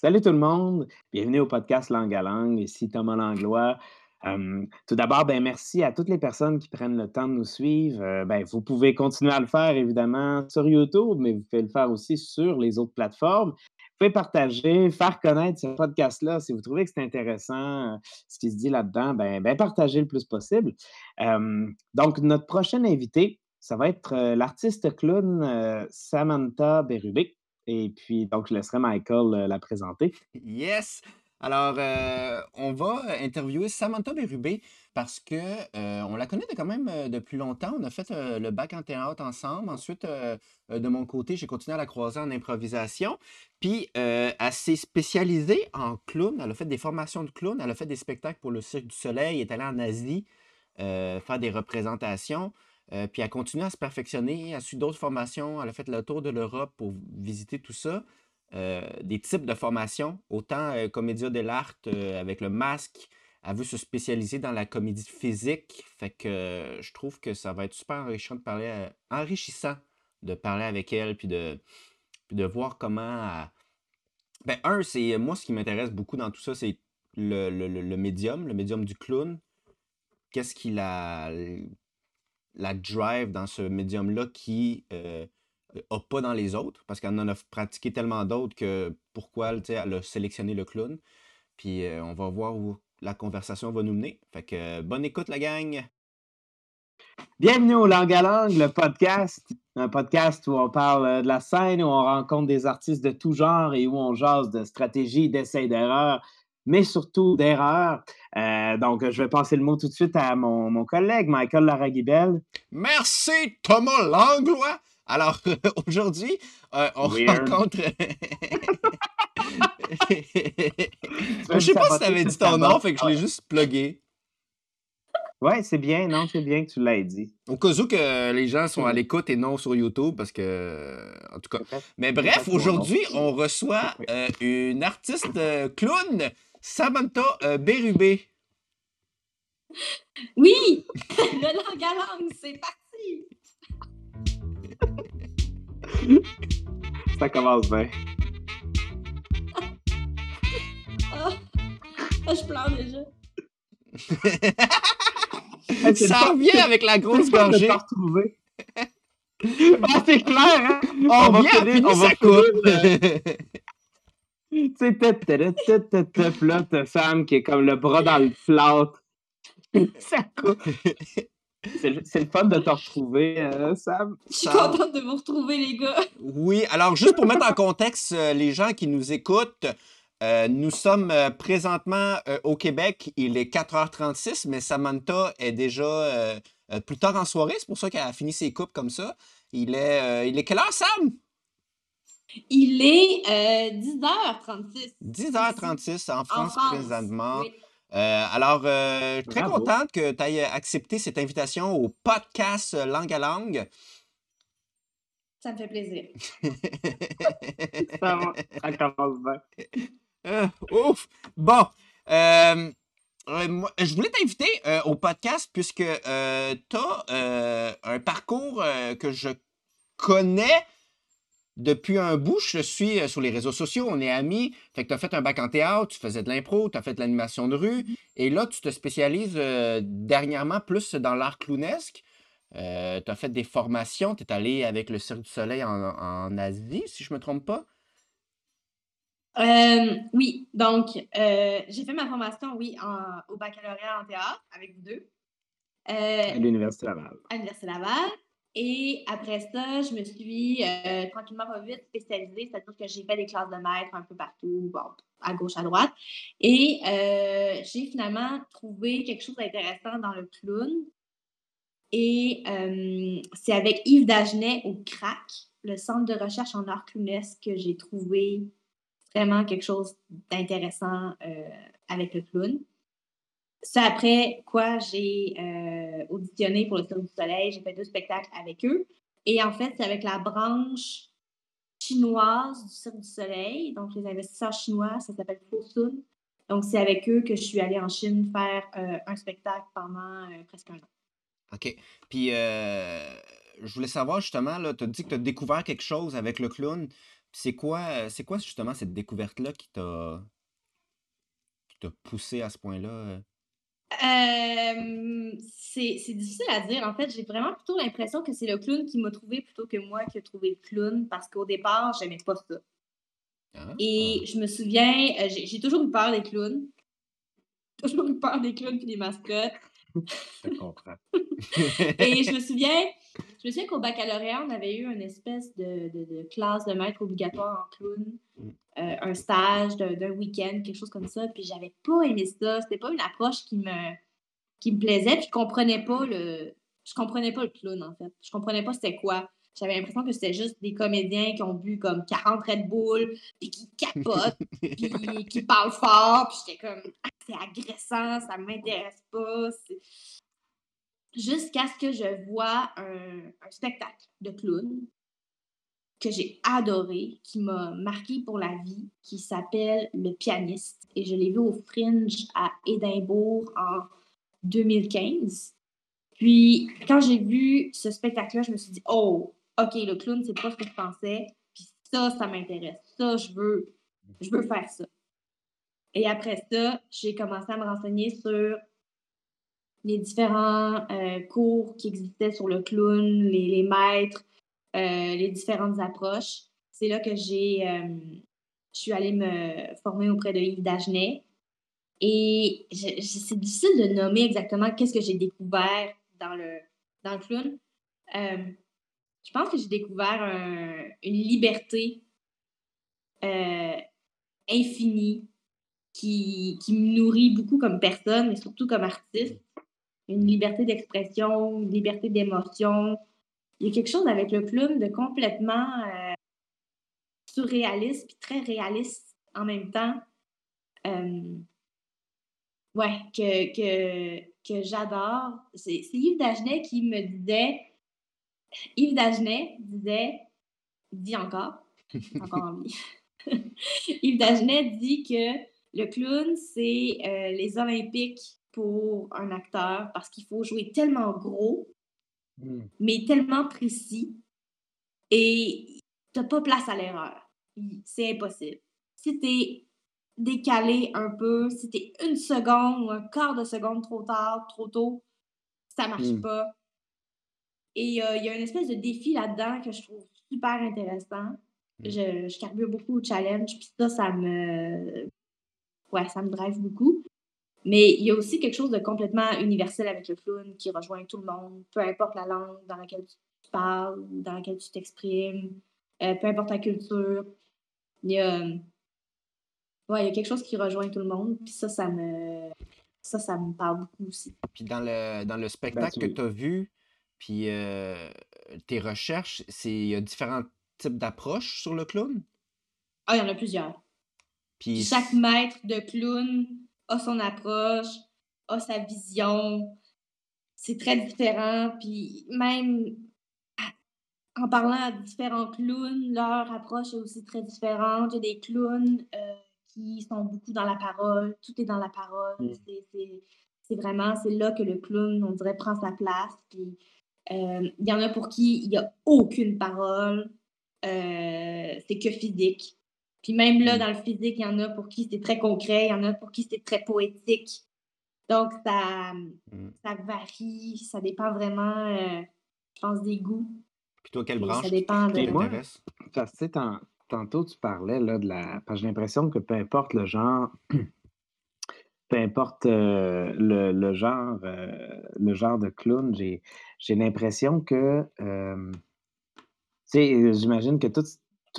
Salut tout le monde, bienvenue au podcast Langue à Langue. Ici Thomas Langlois. Euh, tout d'abord, ben, merci à toutes les personnes qui prennent le temps de nous suivre. Euh, ben, vous pouvez continuer à le faire évidemment sur YouTube, mais vous pouvez le faire aussi sur les autres plateformes. Vous pouvez partager, faire connaître ce podcast-là. Si vous trouvez que c'est intéressant, euh, ce qui se dit là-dedans, ben, ben, partagez le plus possible. donc, notre prochaine invité, ça va être l'artiste clown Samantha Berubé. Et puis, donc, je laisserai Michael euh, la présenter. Yes! Alors, euh, on va interviewer Samantha Bérubé parce que euh, on la connaît quand même depuis longtemps. On a fait le bac en théâtre ensemble. Ensuite, de mon côté, j'ai continué à la croiser en improvisation. Puis, elle s'est spécialisée en clown. Elle a fait des formations de clown. Elle a fait des spectacles pour le Cirque du Soleil. Elle est allée en Asie faire des représentations. Euh, puis elle continue à se perfectionner, elle a suivi d'autres formations, elle a fait le tour de l'Europe pour visiter tout ça. Euh, des types de formations, autant euh, comédia de l'art avec le masque, elle veut se spécialiser dans la comédie physique. Fait que je trouve que ça va être super enrichissant de parler, enrichissant de parler avec elle, puis de, de voir comment. Ben, un, c'est moi ce qui m'intéresse beaucoup dans tout ça, c'est le, le, médium, le médium du clown. Qu'est-ce qu'il a la drive dans ce médium-là qui euh, a pas dans les autres, parce qu'elle en a pratiqué tellement d'autres que pourquoi elle a sélectionné le clown. Puis euh, on va voir où la conversation va nous mener. Fait que bonne écoute, la gang! Bienvenue au Langue à Langue, le podcast. Un podcast où on parle euh, de la scène, où on rencontre des artistes de tout genre et où on jase de stratégie, d'essais, d'erreurs, mais surtout d'erreurs. Euh, donc, je vais passer le mot tout de suite à mon, collègue, Michael Laraguibel. Merci, Thomas Langlois. Alors, aujourd'hui, euh, on rencontre. je sais pas si tu avais dit ton nom, fait que je l'ai juste plugué. Ouais, c'est bien, non, c'est bien que tu l'aies dit. Au cas où que les gens sont à l'écoute et non sur YouTube, parce que, en tout cas. Mais bref, aujourd'hui, on reçoit euh, une artiste clown Samantha euh, Bérubé. Oui! Le langue à langue, c'est parti! Ça commence bien. oh, je pleure déjà. Ça revient avec la grosse gorgée. ah, c'est clair, hein? On, on va finir, on va tu sais, là, t'as Sam qui est comme le bras dans le plâtre. Ça coupe. C'est le fun de te retrouver, euh, Sam. Je suis contente de vous retrouver, les gars. Oui, alors juste pour mettre en contexte euh, les gens qui nous écoutent, euh, nous sommes présentement au Québec. Il est 4h36, mais Samantha est déjà plus tard en soirée. C'est pour ça qu'elle a fini ses coupes comme ça. Il est, il est quelle heure, Sam? Il est 10h36. Euh, 10h36 en France, présentement. Euh, alors, euh, très contente que tu aies accepté cette invitation au podcast Langue à Langue. Ça me fait plaisir. ça, ça commence bien. ouf! Bon. je voulais t'inviter au podcast puisque tu as un parcours que je connais depuis un bout, je suis euh, sur les réseaux sociaux, on est amis. Fait que tu as fait un bac en théâtre, tu faisais de l'impro, tu as fait de l'animation de rue. Mm-hmm. Et là, tu te spécialises euh, dernièrement plus dans l'art clownesque. Euh, tu as fait des formations, tu es allé avec le Cirque du Soleil en, Asie, si je ne me trompe pas. oui, donc j'ai fait ma formation, oui, au baccalauréat en théâtre avec vous deux. à l'Université Laval. À l'Université Laval. Et après ça, je me suis euh, tranquillement pas vite spécialisée, c'est-à-dire que j'ai fait des classes de maître un peu partout, bon, à gauche, à droite. Et euh, j'ai finalement trouvé quelque chose d'intéressant dans le clown. Et euh, c'est avec Yves Dagenet au CRAC, le centre de recherche en art clownesque, que j'ai trouvé vraiment quelque chose d'intéressant avec le clown. Ça, après quoi, j'ai euh, auditionné pour le Cirque du Soleil. J'ai fait deux spectacles avec eux. Et en fait, c'est avec la branche chinoise du Cirque du Soleil, donc les investisseurs chinois, ça s'appelle Fosun. Donc, c'est avec eux que je suis allée en Chine faire euh, un spectacle pendant euh, presque un an. OK. Puis, je voulais savoir justement, tu as dit que tu as découvert quelque chose avec le clown. C'est quoi, c'est quoi justement cette découverte-là qui t'a poussé à ce point-là? Euh? c'est difficile à dire. En fait, j'ai vraiment plutôt l'impression que c'est le clown qui m'a trouvé plutôt que moi qui ai trouvé le clown parce qu'au départ, j'aimais pas ça. Ah, Et je me souviens, euh, j'ai toujours eu peur des clowns. Toujours eu peur des clowns et des mascottes. Je comprends. Et je me souviens, je me souviens qu'au baccalauréat, on avait eu une espèce de, de, classe de maître obligatoire en clown, mm. euh, un stage d'un week-end, quelque chose comme ça. Puis j'avais pas aimé ça. C'était pas une approche qui me, qui me plaisait. Puis je comprenais pas le, je comprenais pas le clown en fait. Je comprenais pas c'était quoi. J'avais l'impression que c'était juste des comédiens qui ont bu comme 40 Red Bull, puis qui capotent, puis qui parlent fort, puis j'étais comme, ah, c'est agressant, ça m'intéresse pas. Jusqu'à ce que je vois un, spectacle de clown que j'ai adoré, qui m'a marqué pour la vie, qui s'appelle Le pianiste. Et je l'ai vu au Fringe à Édimbourg en 2015. Puis, quand j'ai vu ce spectacle-là, je me suis dit, oh, OK, le clown, c'est pas ce que je pensais. Puis ça, ça m'intéresse. Ça, je veux, je veux faire ça. Et après ça, j'ai commencé à me renseigner sur les différents euh, cours qui existaient sur le clown, les, maîtres, euh, les différentes approches. C'est là que j'ai, euh, je suis allée me former auprès de Yves Dagenet. Et c'est difficile de nommer exactement qu'est-ce que j'ai découvert dans le, dans le clown je pense que j'ai découvert une liberté infinie qui, me nourrit beaucoup comme personne, mais surtout comme artiste. Une liberté d'expression, une liberté d'émotion. Il y a quelque chose avec le plume de complètement euh, surréaliste puis très réaliste en même temps. Euh, ouais, que, que, que j'adore. C'est Yves Dagenet qui me disait Yves Dagenet disait, dit encore, encore en vie. Yves Dagenet dit que le clown, c'est euh, les Olympiques pour un acteur parce qu'il faut jouer tellement gros, hmm. mais tellement précis, et t'as pas place à l'erreur. C'est impossible. Si t'es décalé un peu, si t'es une seconde ou un quart de seconde trop tard, trop tôt, ça marche hmm. pas. Et euh, il y a une espèce de défi là-dedans que je trouve super intéressant. Mm. Je, je carbure beaucoup au challenge, puis ça, ça me. Ouais, ça me drive beaucoup. Mais il y a aussi quelque chose de complètement universel avec le clown qui rejoint tout le monde, peu importe la langue dans laquelle tu parles, dans laquelle tu t'exprimes, euh, peu importe ta culture. Il y a. Ouais, il y a quelque chose qui rejoint tout le monde, puis ça, ça me. Ça, ça me parle beaucoup aussi. Puis dans le, dans le ben, spectacle que tu as vu, puis tes recherches, c'est il y a différents types d'approches sur le clown? Ah, il y en a plusieurs. Puis chaque maître de clown a son approche, a sa vision. C'est très différent. Puis même en parlant à différents clowns, leur approche est aussi très différente. Il y a des clowns qui sont beaucoup dans la parole. Tout est dans la parole. Mmh. C'est vraiment, c'est là que le clown, on dirait, prend sa place. Puis euh, il y en a pour qui il n'y a aucune parole, euh, c'est que physique. Puis même là, mm. dans le physique, il y en a pour qui c'est très concret, il y en a pour qui c'est très poétique. Donc, ça, mm. ça varie, ça dépend vraiment, euh, je pense, des goûts. Puis toi, quelle branche ça dépend de... moi, parce que tantôt, tu parlais là, de la... Parce que j'ai l'impression que peu importe le genre, peu importe le, le, genre, le genre de clown, j'ai j'ai l'impression que, j'imagine que tout,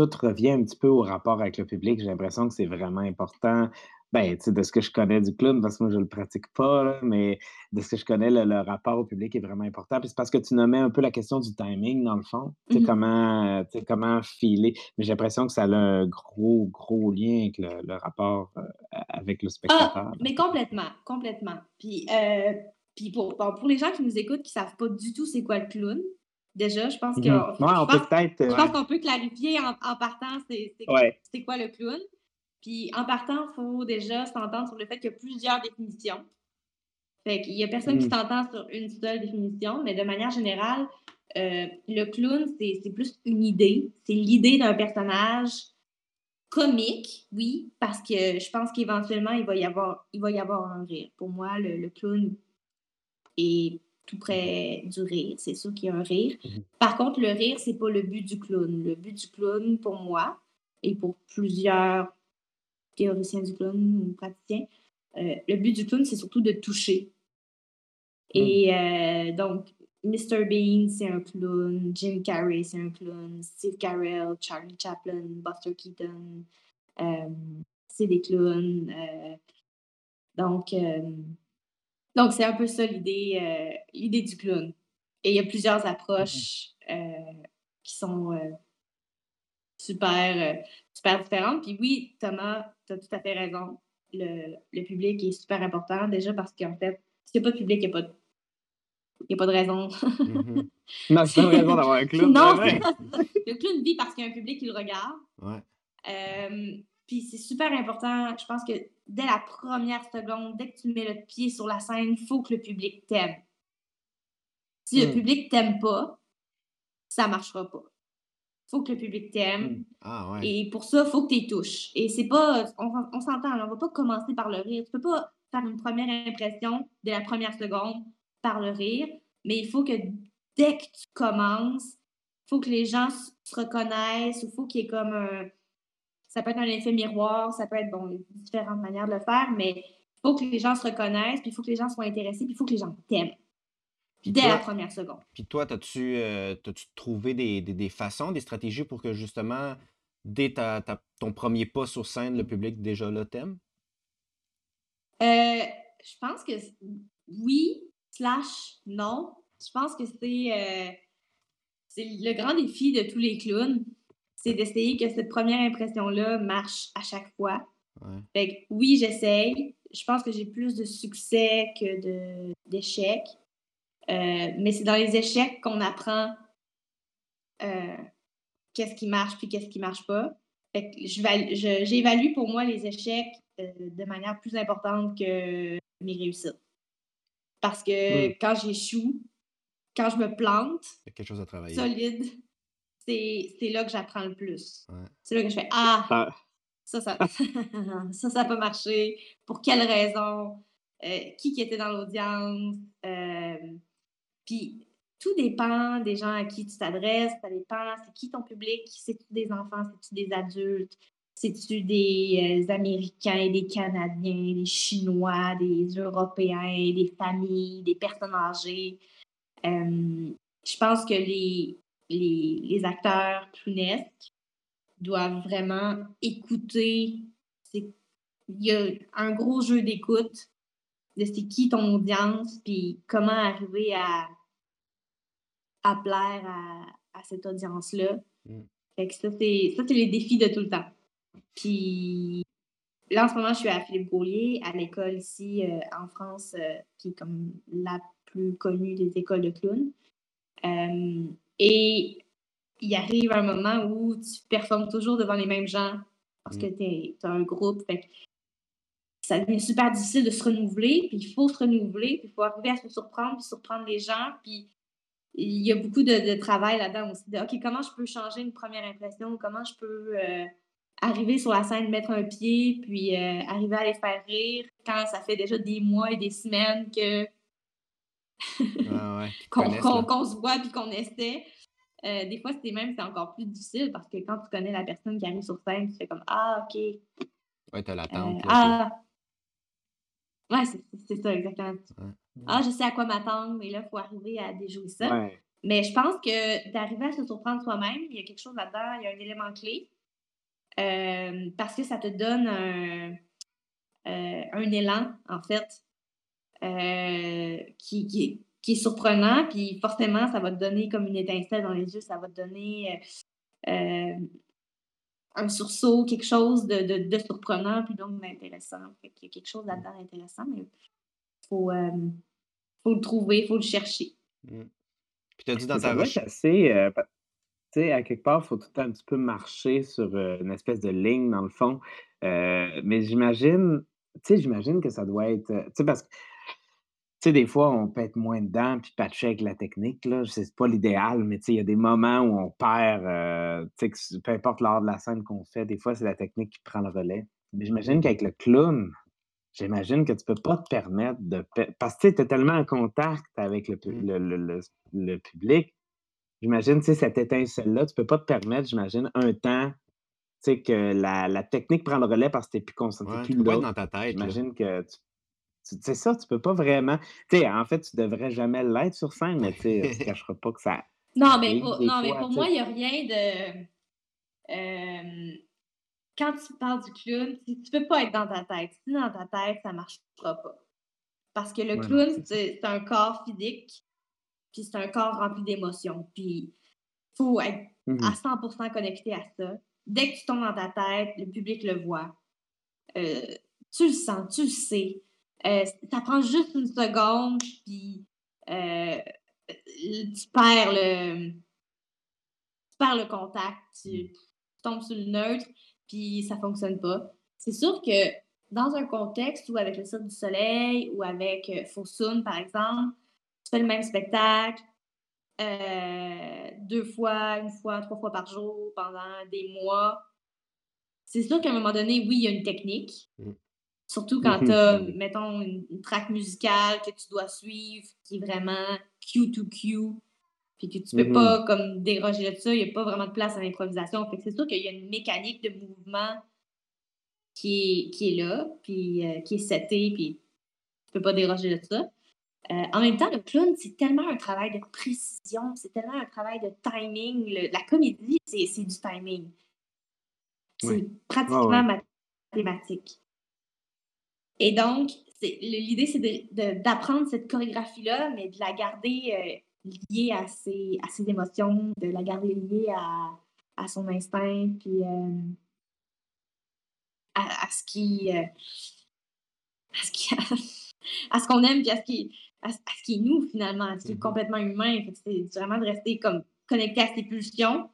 tout revient un petit peu au rapport avec le public. J'ai l'impression que c'est vraiment important. Ben, de ce que je connais du clown, parce que moi, je ne le pratique pas, mais de ce que je connais, le, rapport au public est vraiment important. Puis c'est parce que tu nommais un peu la question du timing, dans le fond. Tu sais, mmh comment, comment filer. Mais j'ai l'impression que ça a un gros, gros lien avec le, rapport avec le ah, spectateur. mais complètement, complètement. Puis, euh, puis pour, pour les gens qui nous écoutent, qui ne savent pas du tout c'est quoi le clown, déjà, je pense mmh qu'on peut, clarifier en, partant c'est quoi le clown. Puis en partant, il faut déjà s'entendre sur le fait qu'il y a plusieurs définitions. Fait qu'il n'y a personne qui mmh. s'entend sur une seule définition, mais de manière générale, Euh, le clown, c'est plus une idée. C'est l'idée d'un personnage comique, oui, parce que je pense qu'éventuellement, il, va y avoir, il va y avoir un rire. Pour moi, le, clown est tout près du rire. C'est sûr qu'il y a un rire. Mhm. Par contre, le rire, c'est pas le but du clown. Le but du clown, pour moi, et pour plusieurs théoriciens du clown ou praticiens, euh, le but du clown, c'est surtout de toucher. Et euh, donc, Mr. Bean, c'est un clown. Jim Carrey, c'est un clown. Steve Carell, Charlie Chaplin, Buster Keaton, euh, c'est des clowns. Donc, donc c'est un peu ça l'idée, l'idée du clown. Et il y a plusieurs approches qui sont super, super différentes. Puis oui, Thomas, tu as tout à fait raison. Le, le, public est super important, déjà parce qu'en fait, s'il n'y a pas de public, il n'y a pas de il n'y a pas de raison. mm Non, c'est pas de raison d'avoir un clown. non, le clown vit parce qu'il y a un public qui le regarde. Ouais. Euh, puis c'est super important. Je pense que dès la première seconde, dès que tu mets le pied sur la scène, il faut que le public t'aime. Si le mm. public t'aime pas, ça marchera pas. Il faut que le public t'aime. Mm. Ah, ouais. Et pour ça, il faut que tu touches. Et c'est pas. On, on s'entend, on va pas commencer par le rire. Tu peux pas faire une première impression dès la première seconde par le rire, mais il faut que dès que tu commences, il faut que les gens se reconnaissent, il faut qu'il y ait comme un... Ça peut être un effet miroir, ça peut être, bon, différentes manières de le faire, mais il faut que les gens se reconnaissent, puis il faut que les gens soient intéressés, puis il faut que les gens t'aiment. Dès la première seconde. Puis toi, as-tu euh, trouvé des, des, façons, des stratégies pour que justement, dès ta, ton premier pas sur scène, le public déjà là t'aime? Euh, je pense que oui, slash non. Je pense que c'est euh, c'est le grand défi de tous les clowns, c'est d'essayer que cette première impression-là marche à chaque fois. Fait oui, j'essaye. Je pense que j'ai plus de succès que d'échecs. Euh, mais c'est dans les échecs qu'on apprend euh, qu'est-ce qui marche puis qu'est-ce qui marche pas. Fait j'évalue pour moi les échecs de manière plus importante que mes réussites. Parce que hmm. quand j'échoue, quand je me plante, quelque chose à travailler. solide, c'est là que j'apprends le plus. C'est là que je fais Ah, ah. ça, ça, ça, ça peut marcher. Pour quelle raison? Euh, qui qui était dans l'audience? Euh, puis tout dépend des gens à qui tu t'adresses, ça dépend, c'est qui ton public, c'est-tu des enfants, c'est-tu des adultes, c'est-tu des euh, Américains, des Canadiens, des Chinois, des Européens, des familles, des personnes âgées? Euh, je pense que les, les, acteurs clownesques doivent vraiment écouter. Il y a un gros jeu d'écoute de c'est qui ton audience, puis comment arriver à, à plaire à, cette audience-là. Mm. ça, c'est les défis de tout le temps. Puis là, en ce moment, je suis à Philippe Gaulier, à l'école ici euh, en France, euh, qui est comme la plus connue des écoles de clowns. Euh, et il arrive un moment où tu performes toujours devant les mêmes gens parce que mm. tu as un groupe. ça devient super difficile de se renouveler, puis il faut se renouveler, puis il faut arriver à se surprendre, puis surprendre les gens. Puis il y a beaucoup de, travail là-dedans aussi. OK, comment je peux changer une première impression? Comment je peux arriver sur la scène, mettre un pied, puis euh, arriver à les faire rire quand ça fait déjà des mois et des semaines que ah qu'on se voit puis qu'on essaie. Euh, des fois, c'est même c'est encore plus difficile parce que quand tu connais la personne qui arrive sur scène, tu fais comme Ah, OK. Ouais, t'as l'attente. Euh, ah. Ouais, c'est ça, exactement. Ah, je sais à quoi m'attendre, mais là, il faut arriver à déjouer ça. Mais je pense que d'arriver à se surprendre soi-même, il y a quelque chose là-dedans, il y a un élément clé. Euh, parce que ça te donne un, euh, un élan, en fait, euh, qui, qui, qui, est surprenant. Puis forcément, ça va te donner comme une étincelle dans les yeux, ça va te donner un sursaut, quelque chose de, de, surprenant, puis donc d'intéressant. Il y a quelque chose là-dedans d'intéressant, mais il faut, faut le trouver, il faut le chercher. Mmh. Puis tu as dit dans ta recherche. assez tu sais, à quelque part, il faut tout un petit peu marcher sur euh, une espèce de ligne, dans le fond. Euh, mais j'imagine, tu sais, j'imagine que ça doit être, euh, tu sais, parce que sais, des fois, on peut être moins dedans puis patcher avec la technique, là. C'est pas l'idéal, mais tu sais, il y a des moments où on perd, euh, tu sais, peu importe l'art de la scène qu'on fait, des fois, c'est la technique qui prend le relais. Mais j'imagine qu'avec le clown, j'imagine que tu peux pas te permettre de parce que tu es tellement en contact avec le Mmh. le le le le public. J'imagine, tu sais, cette étincelle-là, tu peux pas te permettre, j'imagine, un temps, tu sais, que la la technique prend le relais parce que tu es plus concentré, tu Ouais, tu plus là. dans ta tête. J'imagine que tu tu c'est ça, tu peux pas vraiment tu sais, en fait, tu devrais jamais l'être sur scène, mais tu sais, on se cachera pas que ça Non, mais pour, non, mais pour moi, il n'y a rien de. euh, quand tu parles du clown, tu, tu peux pas être dans ta tête. Si tu es dans ta tête, ça marchera pas. Parce que le Ouais, clown, c'est un corps physique, puis c'est un corps rempli d'émotions. Puis il faut être à Mmh 100% connecté à ça. Dès que tu tombes dans ta tête, le public le voit. Euh, tu le sens, tu le sais. Euh, ça prend juste une seconde, puis euh, tu perds le, tu perds le contact, tu, Mmh. tu tombes sur le neutre, puis ça fonctionne pas. C'est sûr que dans un contexte où avec le Cirque du Soleil ou avec euh, Fosun, par exemple, tu fais le même spectacle euh, deux fois, une fois, trois fois par jour pendant des mois. C'est sûr qu'à un moment donné, oui, il y a une technique. Surtout quand Mmh tu as, mettons, une, une track musicale que tu dois suivre, qui est vraiment cue to cue, puis que tu peux Mmh pas comme déroger de ça, il n'y a pas vraiment de place à l'improvisation. Fait que c'est sûr qu'il y a une mécanique de mouvement qui est, qui est là, puis euh, qui est setée, puis tu peux pas déroger de ça. Euh, en même temps, le clown, c'est tellement un travail de précision, c'est tellement un travail de timing. Le- la comédie, c'est c'est du timing. C'est pratiquement ouais. mathématique. Et donc, l'idée, c'est d'apprendre cette chorégraphie-là, mais de la garder euh, liée à ses, à ses émotions, de la garder liée à, à son instinct, puis euh, à, à ce qui. euh, à ce qui- à ce qu'on aime, puis à ce qui, à, ce- à ce qui est nous, finalement, à ce qui est Mhm. complètement humain. C'est vraiment de rester comme connecté à ses pulsions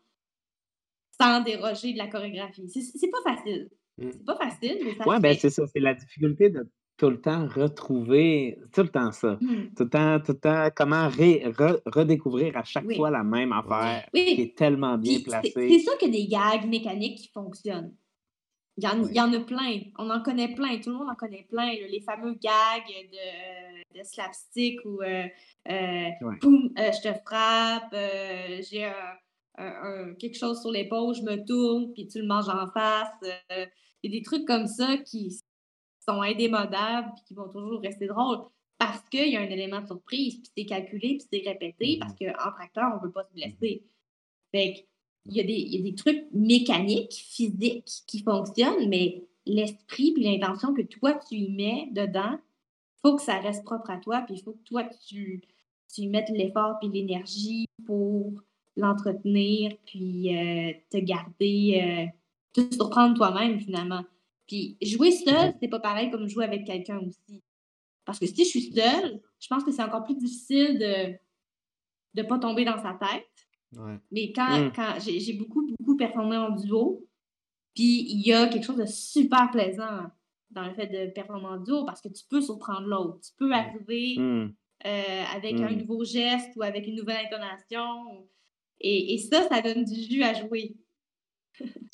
sans déroger de la chorégraphie. C'est pas facile. Mmh. C'est pas facile, mais ça se ben, fait. c'est ça, c'est la difficulté de tout le temps retrouver tout le temps ça. Hmm. Tout le temps tout le temps comment ré re redécouvrir à chaque Oui. fois la même affaire Oui. qui est tellement bien Puis c'est c'est placée. sûr qu'il y a des gags mécaniques qui fonctionnent. Il y, en, il Oui. y en a plein. On en connaît plein. Tout le monde en connaît plein. là. Les fameux gags de, de slapstick ou euh, euh, Ouais. boum, euh, je te frappe, euh, j'ai un- un- un- quelque chose sur l'épaule, je me tourne, puis tu le manges en face. euh, Il y a des trucs comme ça qui sont indémodables puis qui vont toujours rester drôles parce qu'il y a un élément de surprise, puis c'est calculé, puis c'est répété, Mhm. parce qu'entre acteurs, on ne veut pas se blesser. Fait que, il y, a des, il y a des trucs mécaniques, physiques qui fonctionnent, mais l'esprit puis l'intention que toi, tu y mets dedans, il faut que ça reste propre à toi, puis il faut que toi, tu, tu y mettes l'effort puis l'énergie pour l'entretenir, puis euh, te garder, euh, te surprendre toi-même, finalement. Puis jouer seul, c'est pas pareil comme jouer avec quelqu'un aussi. Parce que si je suis seule, je pense que c'est encore plus difficile de ne pas tomber dans sa tête. Ouais. Mais quand, Mm. quand j'ai beaucoup, beaucoup performé en duo, puis il y a quelque chose de super plaisant dans le fait de performer en duo parce que tu peux surprendre l'autre. Tu peux arriver Mmh. euh, avec un Mm. nouveau geste ou avec une nouvelle intonation. Et, et ça, ça donne du jus à jouer.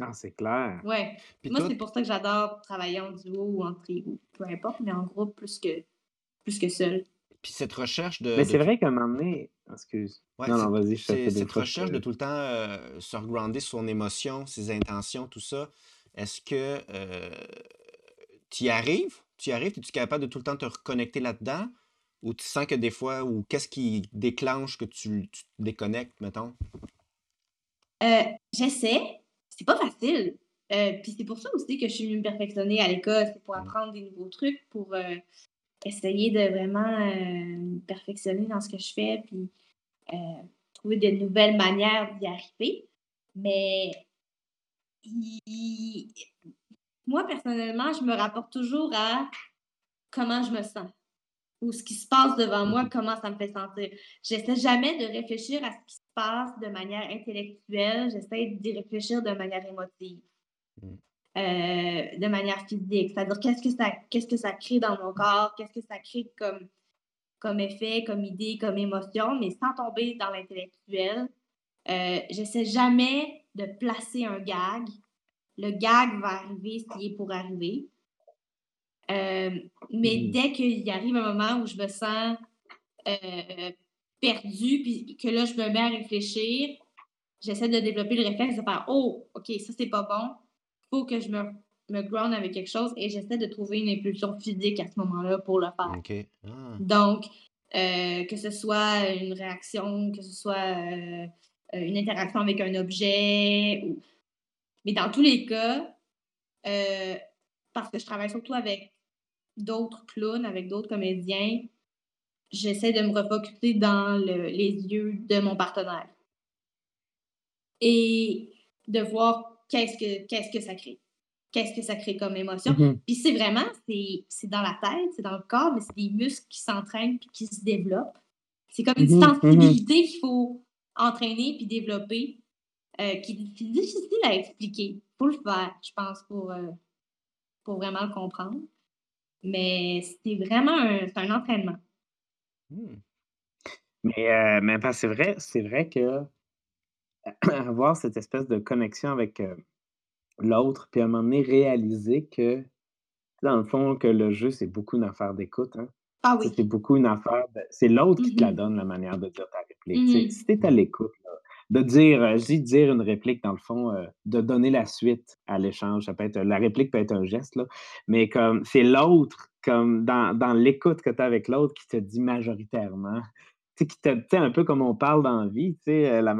Ah, c'est clair. Ouais. Puis Moi, toi, c'est pour ça que j'adore travailler en duo ou en trio. Peu importe, mais en groupe plus que, plus que seul. puis cette recherche de, Mais c'est vrai qu'à un moment donné excuse. ouais, Non, c'est- non, vas-y, je fais cette recherche de tout le temps euh, se regrander sur son émotion, ses intentions, tout ça, est-ce que tu y arrives? Tu y arrives? Es-tu capable de tout le temps te reconnecter là-dedans? Ou tu sens que des fois, ou qu'est-ce qui déclenche que tu, tu te déconnectes, mettons? Euh, J'essaie. C'est pas facile. Euh, Puis c'est pour ça aussi que je suis venue me perfectionner à l'école. C'est pour Mm. apprendre des nouveaux trucs, pour euh, essayer de vraiment euh, me perfectionner dans ce que je fais, puis trouver de nouvelles manières d'y arriver. Mais il- moi, personnellement, je me rapporte toujours à comment je me sens ou ce qui se passe devant moi, comment ça me fait sentir. J'essaie jamais de réfléchir à ce qui se passe de manière intellectuelle, j'essaie d'y réfléchir de manière émotive, Mm. euh, de manière physique. C'est-à-dire qu'est-ce que ça, qu'est-ce que ça crée dans mon corps, qu'est-ce que ça crée comme comme effet, comme idée, comme émotion, mais sans tomber dans l'intellectuel. Euh, j'essaie jamais de placer un gag. Le gag va arriver s'il est pour arriver. Euh, mais Mhm. dès qu'il arrive un moment où je me sens euh, perdue, puis que là, je me mets à réfléchir, j'essaie de développer le réflexe de faire Oh, OK, ça c'est pas bon. faut que je me, me ground avec quelque chose et j'essaie de trouver une impulsion physique à ce moment-là pour le faire. Ah. Donc, euh, que ce soit une réaction, que ce soit une interaction avec un objet. Ou... Mais dans tous les cas, euh, parce que je travaille surtout avec d'autres clowns, avec d'autres comédiens, j'essaie de me refocuser dans le- les yeux de mon partenaire. Et de voir qu'est-ce que, qu'est-ce que ça crée. Qu'est-ce que ça crée comme émotion. Mhm. Puis c'est vraiment, c'est c'est dans la tête, c'est dans le corps, mais c'est des muscles qui s'entraînent puis qui se développent. C'est comme une Mhm, sensibilité qu'il faut entraîner puis développer, euh, qui, qui est difficile à expliquer. Il faut le faire, je pense, pour, euh, pour vraiment le comprendre. Mais c'est vraiment un, un entraînement. Hmm. Mais, euh, mais c'est vrai, c'est vrai que avoir cette espèce de connexion avec euh, l'autre, puis à un moment donné réaliser que, dans le fond, que le jeu, c'est beaucoup une affaire d'écoute. Hein. Ah oui. C'est beaucoup une affaire. de- C'est l'autre qui te la Mhm. donne, la manière de dire ta réplique. Mhm. Si tu es à l'écoute, là, de dire, euh, je dis dire une réplique, dans le fond, euh, de donner la suite à l'échange. Ça peut être, la réplique peut être un geste, là, mais comme c'est l'autre, comme dans, dans l'écoute que tu as avec l'autre, qui te dit majoritairement. Tu sais, qui te, un peu comme on parle dans la vie, tu sais, euh, la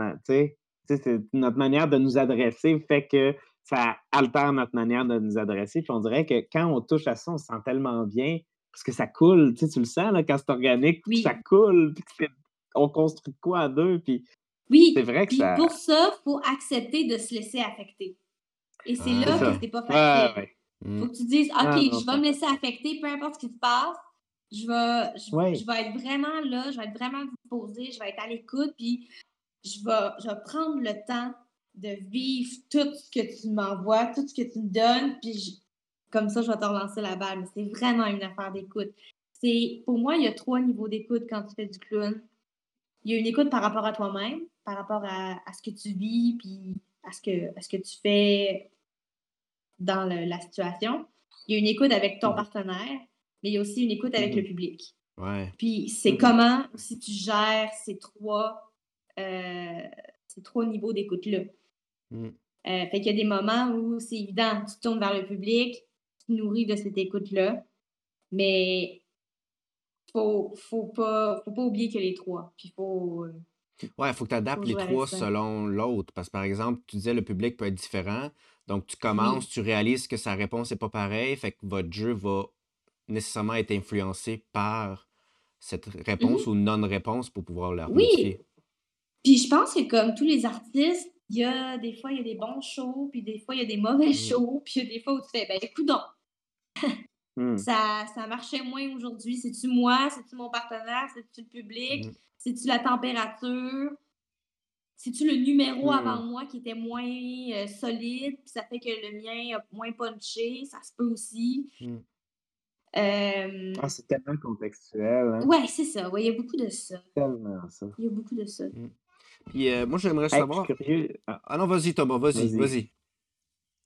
notre manière de nous adresser fait que ça altère notre manière de nous adresser. Puis on dirait que quand on touche à ça, on se sent tellement bien parce que ça coule. Tu sais, tu le sens là, quand c'est organique, Oui. ça coule, puis on construit quoi à deux. Puis Oui. c'est vrai que Puis ça. pour ça, il faut accepter de se laisser affecter. Et c'est Ah. là que c'est pas facile. ouais. Hmm. faut que tu dises, OK, Ah, non, je vais me laisser affecter, peu importe ce qui se passe. Je vais, je, Ouais. je vais être vraiment là, je vais être vraiment disposée, je vais être à l'écoute, puis je vais, je vais prendre le temps de vivre tout ce que tu m'envoies, tout ce que tu me donnes, puis je- comme ça, je vais te relancer la balle. Mais c'est vraiment une affaire d'écoute. C'est, pour moi, il y a trois niveaux d'écoute quand tu fais du clown. Il y a une écoute par rapport à toi-même, par rapport à, à ce que tu vis, puis à ce que, à ce que tu fais dans le- la situation. Il y a une écoute avec ton Mhm. partenaire, mais il y a aussi une écoute avec Mhm. le public. Ouais. Puis c'est Mhm. comment si tu gères ces trois, euh, ces trois niveaux d'écoute-là. Hmm. Euh, fait qu'il y a des moments où c'est évident, tu tournes vers le public, tu te nourris de cette écoute-là, mais faut, faut pas, faut pas oublier que les trois. Puis faut. Ouais, il faut que tu adaptes les trois ça. selon l'autre. Parce que, par exemple, tu disais le public peut être différent. Donc, tu commences, tu réalises que sa réponse n'est pas pareille. Fait que votre jeu va nécessairement être influencé par cette réponse ou non-réponse pour pouvoir la. Oui. modifier. Puis je pense que comme tous les artistes, il y a des fois il y a des bons shows, puis des fois il y a des mauvais Mm. shows, puis il y a des fois où tu fais ben écoute donc, Hmm. ça, ça marchait moins aujourd'hui. C'est-tu moi? C'est-tu mon partenaire? C'est-tu le public? C'est-tu la température? C'est-tu le numéro Hmm. avant moi qui était moins euh, solide? Puis ça fait que le mien a moins punché? Ça se peut aussi. Mm. Euh, Ah, c'est tellement contextuel. Hein? ouais, c'est ça. Ouais, il y a beaucoup de ça. Tellement ça. Il y a beaucoup de ça. Puis, euh, moi, j'aimerais savoir. suis curieux. Ah, Ah non, vas-y, Thomas, vas-y, Vas-y.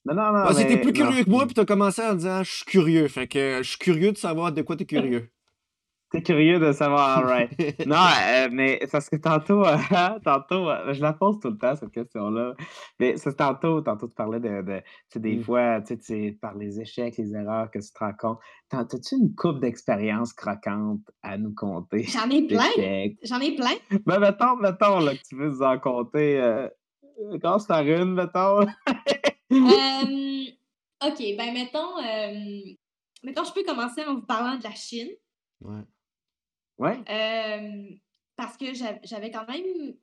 non, non, non. Vas-y, t'es mais- plus curieux non. que moi, puis t'as commencé en disant je suis curieux. Fait que je suis curieux de savoir de quoi t'es curieux. T'es curieux de savoir, alright. Non, euh, mais c'est parce que tantôt, euh, tantôt, euh, je la pose tout le temps, cette question-là. Mais c'est tantôt, tantôt, tu parlais de, de tu sais, des Mm. fois, tu sais, par les échecs, les erreurs que tu te rends compte. T'as- T'as-tu une coupe d'expériences croquantes à nous compter? J'en ai plein. J'en ai plein. Ben, mettons, mettons, là, que tu veux nous en compter. Euh, commence par une, mettons. Euh, OK, ben mettons, euh, mettons, je peux commencer en vous parlant de la Chine. Ouais. Ouais. Euh, parce que j'av- j'avais quand même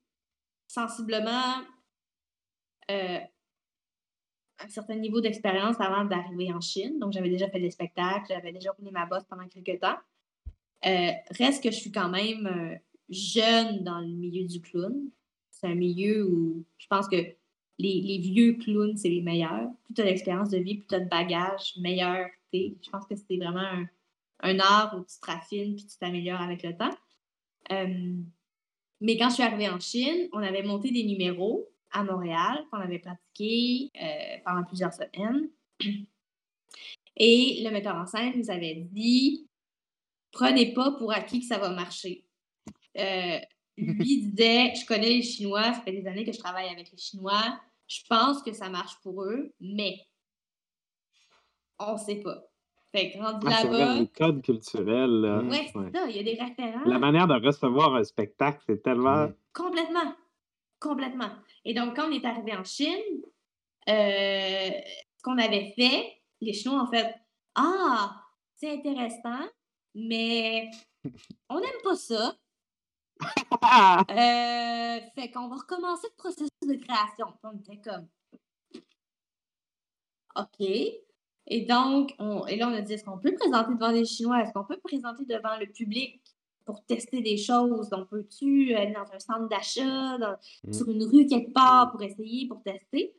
sensiblement euh, un certain niveau d'expérience avant d'arriver en Chine. Donc, j'avais déjà fait des spectacles, j'avais déjà roulé ma bosse pendant quelques temps. Euh, reste que je suis quand même euh, jeune dans le milieu du clown. C'est un milieu où je pense que les, vieux clowns, c'est les meilleurs. Plus tu as d'expérience de vie, plus tu as de bagages, meilleur. Je pense que c'était vraiment un, un art où tu te raffines puis tu t'améliores avec le temps. Euh, mais quand je suis arrivée en Chine, on avait monté des numéros à Montréal qu'on avait pratiqué euh, pendant plusieurs semaines. Et le metteur en scène nous avait dit prenez pas pour acquis que ça va marcher. Euh, lui disait Je connais les Chinois, ça fait des années que je travaille avec les Chinois, je pense que ça marche pour eux, mais on sait pas. Fait que rendu Ah, là-bas. les codes culturels. là. Ouais, c'est Ouais. ça, il y a des référents. La manière de recevoir un spectacle, c'est tellement. Complètement. Complètement. Et donc, quand on est arrivé en Chine, euh, ce qu'on avait fait, les Chinois ont fait Ah, c'est intéressant, mais on n'aime pas ça. Euh, fait qu'on va recommencer le processus de création. On était comme OK. Et donc, on, et là, on a dit est-ce qu'on peut présenter devant des Chinois? Est-ce qu'on peut présenter devant le public pour tester des choses? On peut-tu aller dans un centre d'achat, Mm. sur une rue quelque part pour essayer, pour tester?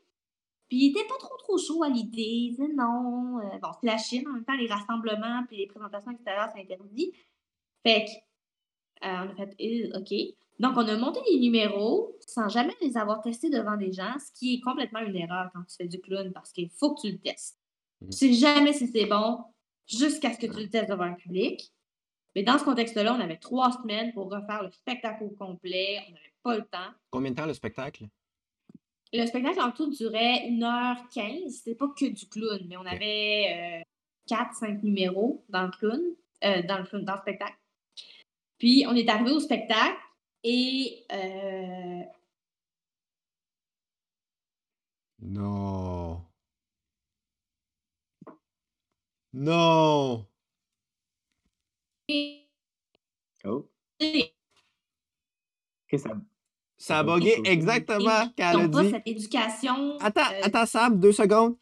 Puis il était pas trop, trop chaud à l'idée. Il disait non. Euh, bon, c'est la Chine. En même temps, les rassemblements puis les présentations extérieures, c'est interdit. Fait que, euh, on a fait Euh, OK. Donc, on a monté des numéros sans jamais les avoir testés devant des gens, ce qui est complètement une erreur quand tu fais du clown parce qu'il faut que tu le testes. Mm. Tu sais jamais si c'est bon jusqu'à ce que tu le testes devant un public. Mais dans ce contexte-là, on avait trois semaines pour refaire le spectacle au complet. On n'avait pas le temps. Combien de temps le spectacle? Le spectacle en tout durait 1h15. C'était pas que du clown, mais on avait 4-5 numéros dans le clown, euh, dans le clown, dans le spectacle. Puis on est arrivé au spectacle et euh, Non. Non. Oh. et- Ok, ça... Ça a bugué exactement quand elle a dit. cette éducation. Attends, euh, attends, Sam, deux secondes.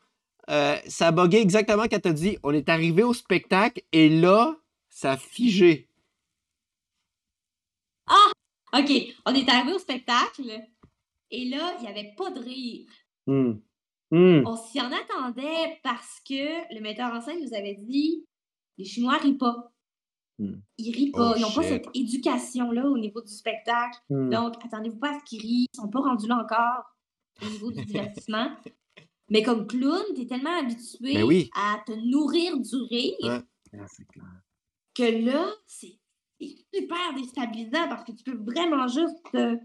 Euh, ça a bugué exactement quand t'as dit on est arrivé au spectacle et là, ça a figé. OK, on est arrivé au spectacle et là, il n'y avait pas de rire. Hmm. Hmm. On s'y en attendait parce que le metteur en scène nous avait dit les Chinois rient pas. Hmm. Ils rient pas. Oh, Ils n'ont pas cette éducation-là au niveau du spectacle. Hmm. Donc, attendez-vous pas à ce qu'ils rient. Ils sont pas rendus là encore au niveau du divertissement. Mais comme clown, tu es tellement habitué Ben oui. à te nourrir du rire Ouais. Ah, que là, c'est c'est super déstabilisant parce que tu peux vraiment juste te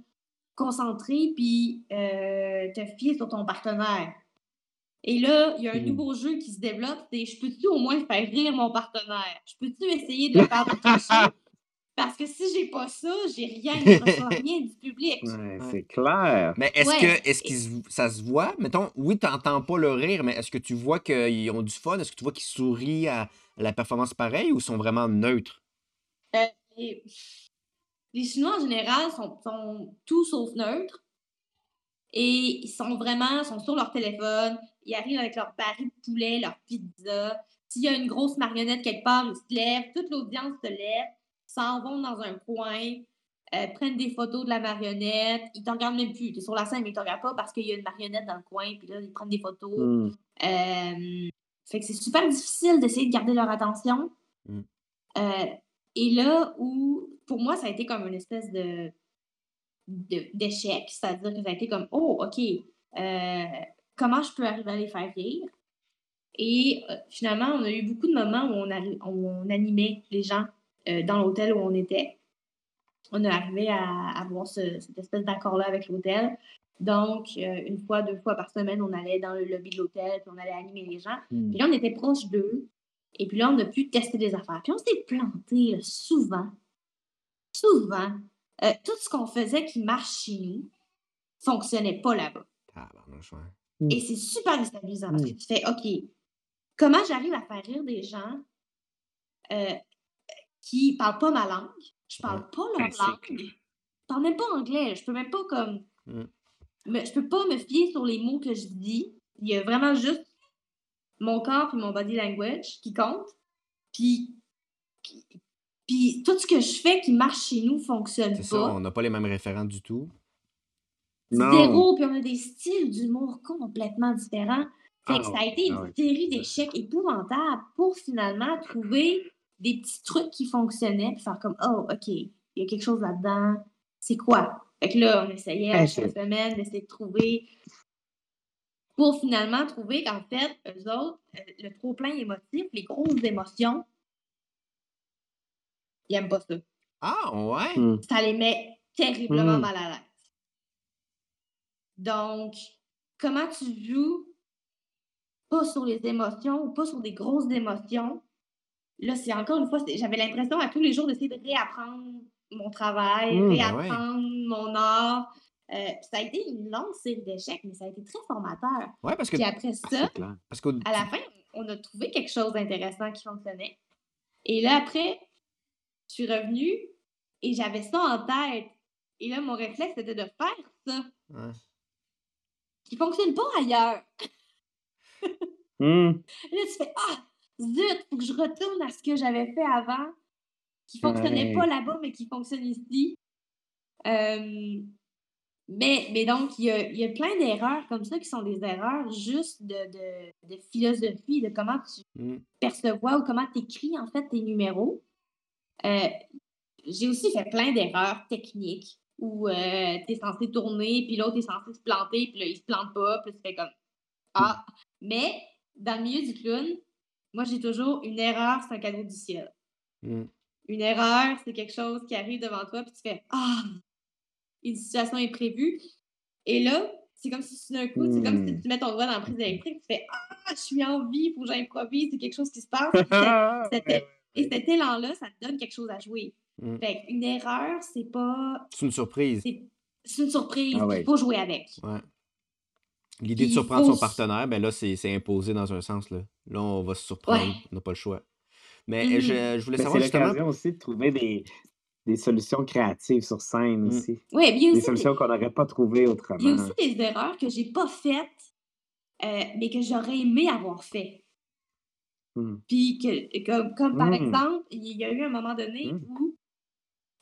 concentrer puis euh, te fier sur ton partenaire. Et là, il y a un Mhm. nouveau jeu qui se développe, c'est je peux-tu au moins faire rire mon partenaire? Je peux-tu essayer de le faire toucher? Parce que si j'ai pas ça, j'ai rien, je reçois rien du public. Ouais, c'est clair. Mais est-ce Ouais. que est-ce se- ça se voit? Mettons, oui, t'entends pas le rire, mais est-ce que tu vois qu'ils ont du fun? Est-ce que tu vois qu'ils sourient à la performance pareille ou sont vraiment neutres? Et les Chinois, en général, sont, sont tout sauf neutres. Et ils sont vraiment sont sur leur téléphone. Ils arrivent avec leur baril de poulet, leur pizza. S'il y a une grosse marionnette quelque part, ils se lèvent. Toute l'audience se lève, s'en vont dans un coin, euh, prennent des photos de la marionnette. Ils t'en regardent même plus. Tu es sur la scène, mais ils ne te regardent pas parce qu'il y a une marionnette dans le coin. Puis là, ils prennent des photos. Hmm. Euh, fait que c'est super difficile d'essayer de garder leur attention. Mm. Euh, et là où, pour moi, ça a été comme une espèce de de- d'échec, c'est-à-dire que ça a été comme oh ok euh, comment je peux arriver à les faire rire et euh, finalement on a eu beaucoup de moments où on, arri- on animait les gens euh, dans l'hôtel où on était on est arrivé à avoir ce- cette espèce d'accord là avec l'hôtel donc une fois deux fois par semaine on allait dans le lobby de l'hôtel puis on allait animer les gens Hmm. puis là, on était proche d'eux. Et puis là, on a pu tester des affaires. Puis on s'est planté souvent. Souvent. Euh, tout ce qu'on faisait qui marche chez nous fonctionnait pas là-bas. Ouais. Mm. Et c'est super déstabilisant parce que Mm. tu fais OK, comment j'arrive à faire rire des gens euh, qui parlent pas ma langue? Je parle pas leur langue. Je parle même pas anglais. Je peux même pas comme. Mm. me- je peux pas me fier sur les mots que je dis. Il y a vraiment juste mon corps et mon body language qui comptent. Puis, puis, tout ce que je fais qui marche chez nous fonctionne C'est ça, pas. on n'a pas les mêmes référents du tout. Non. Zéro, puis on a des styles d'humour complètement différents. Fait que Ah ça a été une ah série d'échecs épouvantables pour finalement trouver des petits trucs qui fonctionnaient, puis faire comme, oh, OK, il y a quelque chose là-dedans. C'est quoi? Fait que là, on essayait à chaque semaine d'essayer de trouver pour finalement trouver qu'en fait, eux autres, euh, le trop-plein émotif, les grosses émotions, ils n'aiment pas ça. Ah, ouais? Hmm. Ça les met terriblement Hmm. mal à l'aise. Donc, comment tu joues pas sur les émotions ou pas sur des grosses émotions? Là, c'est encore une fois, j'avais l'impression à tous les jours d'essayer de réapprendre mon travail, Hmm, ben ouais. réapprendre mon art. Euh, ça a été une longue série d'échecs, mais ça a été très formateur. Ouais, parce que, Puis après ça, parce qu'au- à la fin, on a trouvé quelque chose d'intéressant qui fonctionnait. Et là, après, je suis revenue et j'avais ça en tête. Et là, mon réflexe, c'était de faire ça, Ouais. qui fonctionne pas ailleurs. Hmm. Là, tu fais Ah, zut, faut que je retourne à ce que j'avais fait avant, qui fonctionnait Ouais. pas là-bas, mais qui fonctionne ici. Euh, mais, mais donc, il y a, il y a plein d'erreurs comme ça qui sont des erreurs juste de, de, de philosophie, de comment tu Hmm. percevoir ou comment tu écris en fait tes numéros. Euh, j'ai aussi fait plein d'erreurs techniques où tu es censé tourner, puis l'autre est censé se planter, puis là, il se plante pas, puis tu fais comme Ah! Mais dans le milieu du clown, moi, j'ai toujours une erreur, c'est un cadeau du ciel. Hmm. Une erreur, c'est quelque chose qui arrive devant toi, puis tu fais Ah! Une situation imprévue. Et là, c'est comme si d'un coup, c'est comme si Hmm. tu mets ton doigt dans la prise électrique, tu fais Ah! Je suis en vie, il faut que j'improvise, c'est quelque chose qui se passe. C'était- Et cet élan-là, ça te donne quelque chose à jouer. Hmm. Fait une erreur, c'est pas. C'est une surprise. C'est une surprise, Ah il ouais. faut jouer avec. Ouais. L'idée de surprendre faut son partenaire, ben là, c'est c'est imposé dans un sens. Là, là on va se surprendre. Ouais. On n'a pas le choix. Mais Mhm. je, je voulais savoir c'est justement. l'occasion aussi de trouver des, des solutions créatives sur scène Mm. aussi. Oui, il a Des aussi, solutions qu'on n'aurait pas trouvées il y a autrement. aussi des erreurs que j'ai pas faites, euh, mais que j'aurais aimé avoir fait. Hmm. Puis, que, comme, comme par Mm. exemple, il y a eu un moment donné Mm. où,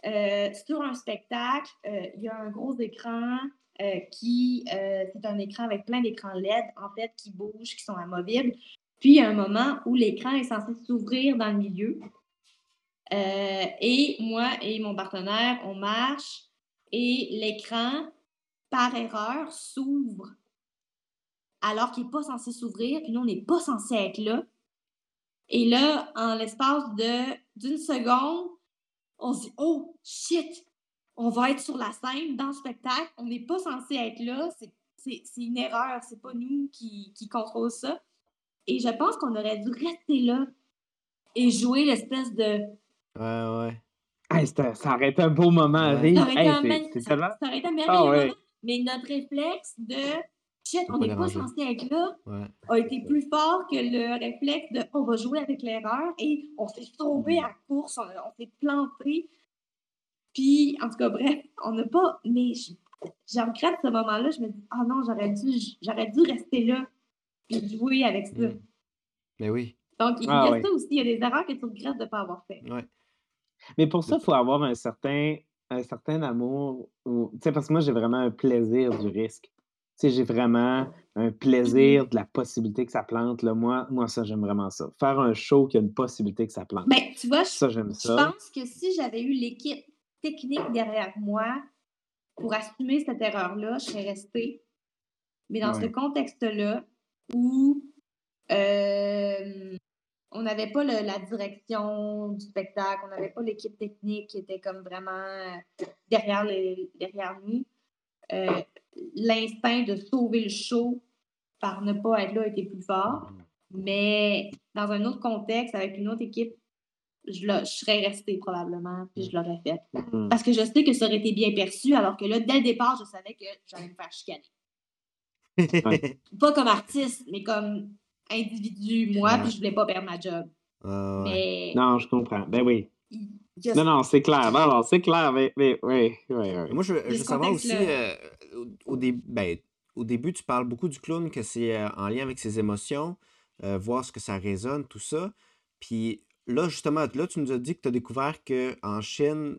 euh, sur un spectacle, euh, il y a un gros écran euh, qui, c'est un écran avec plein d'écrans LED, en fait, qui bougent, qui sont amovibles. Puis, il y a un moment où l'écran est censé s'ouvrir dans le milieu. Et moi et mon partenaire, on marche et l'écran, par erreur, s'ouvre alors qu'il n'est pas censé s'ouvrir, puis nous, on n'est pas censé être là. Et là, en l'espace de d'une seconde, on se dit Oh shit! On va être sur la scène dans le spectacle. On n'est pas censé être là. C'est- C'est c'est une erreur. C'est pas nous qui, qui contrôlons ça. Et je pense qu'on aurait dû rester là et jouer l'espèce de. Ouais, ouais. Hey, ça aurait été un beau moment à vivre. Ça aurait été Hey, un ça- ça aurait été un merveilleux Ah ouais. moment. Mais notre réflexe de shit, on n'est pas censé être là ouais. a été plus fort que le réflexe de on va jouer avec l'erreur et on s'est sauvé à la course, on, on s'est planté. Puis, en tout cas, bref, on n'a pas. Mais je, regrette ce moment-là. Je me dis, ah non, j'aurais dû, j'aurais dû rester là et jouer avec ça. Mais oui. Donc, il y Ah a ouais. ça aussi. Il y a des erreurs que tu regrettes de ne pas avoir fait. Ouais. Mais pour ça, il faut avoir un certain, un certain amour. ou- Tu sais, parce que moi, j'ai vraiment un plaisir du risque. Tu sais, j'ai vraiment un plaisir de la possibilité que ça plante. Là. Moi, moi, ça, j'aime vraiment ça. Faire un show qui a une possibilité que ça plante. Ben, tu vois, je, Ça, j'aime je ça. pense que si j'avais eu l'équipe technique derrière moi pour assumer cette erreur-là, je serais restée. Mais dans ce contexte-là, où euh, on n'avait pas le- la direction du spectacle, on n'avait pas l'équipe technique qui était comme vraiment euh, derrière, les- derrière nous, euh, l'instinct de sauver le show par ne pas être là était plus fort. Mais dans un autre contexte, avec une autre équipe, je, je serais restée probablement, puis je l'aurais fait. Mm. Parce que je sais que ça aurait été bien perçu, alors que là, dès le départ, je savais que j'allais me faire chicaner. Pas comme artiste, mais comme individu, moi, Ouais. puis je voulais pas perdre ma job. Ah. Mais Non, je comprends. Ben oui. Non, non, c'est clair. Non, non, c'est clair. Mais, mais oui, oui, oui. Moi, je, je veux savoir aussi, euh, au, au dé- ben, au début, tu parles beaucoup du clown, que c'est euh, en lien avec ses émotions, euh, voir ce que ça résonne, tout ça. Puis là, justement, là, tu nous as dit que tu as découvert qu'en Chine,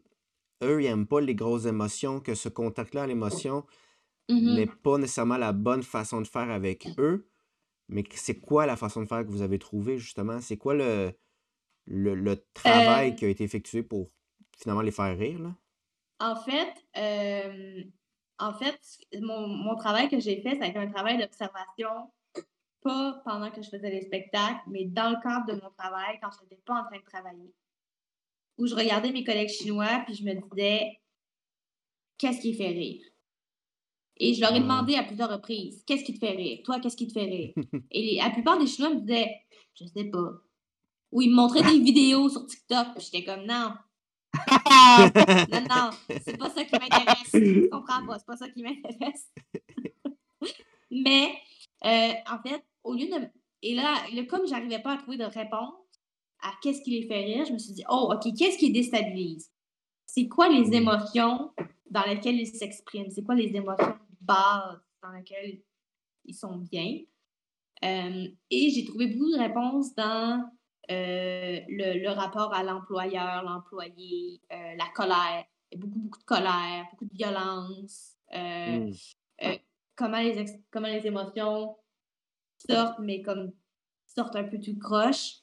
eux, ils n'aiment pas les grosses émotions, que ce contact-là à l'émotion Mhm. n'est pas nécessairement la bonne façon de faire avec eux. Mais que c'est quoi la façon de faire que vous avez trouvé, justement? C'est quoi le. Le, le travail qui a été effectué pour finalement les faire rire, là? En fait, euh, en fait, mon, mon travail que j'ai fait, ça a été un travail d'observation, pas pendant que je faisais les spectacles, mais dans le cadre de mon travail, quand je n'étais pas en train de travailler. Où je regardais mes collègues chinois, puis je me disais, qu'est-ce qui fait rire? Et je leur ai demandé à plusieurs reprises, qu'est-ce qui te fait rire? Toi, qu'est-ce qui te fait rire? Et la plupart des Chinois me disaient, je sais pas. Ou ils me montraient des vidéos sur TikTok, j'étais comme, non, non, non, c'est pas ça qui m'intéresse. Tu comprends pas, c'est pas ça qui m'intéresse. Mais, euh, en fait, au lieu de. Et là, comme j'arrivais pas à trouver de réponse à qu'est-ce qui les fait rire, je me suis dit, oh, OK, qu'est-ce qui les déstabilise? C'est quoi les émotions dans lesquelles ils s'expriment? C'est quoi les émotions de base dans lesquelles ils sont bien? Euh, et j'ai trouvé beaucoup de réponses dans euh, le, rapport à l'employeur, l'employé, euh, la colère. Beaucoup, beaucoup de colère, beaucoup de violence. Euh, hmm. comment, les comment les émotions sortent, mais comme sortent un peu tout croche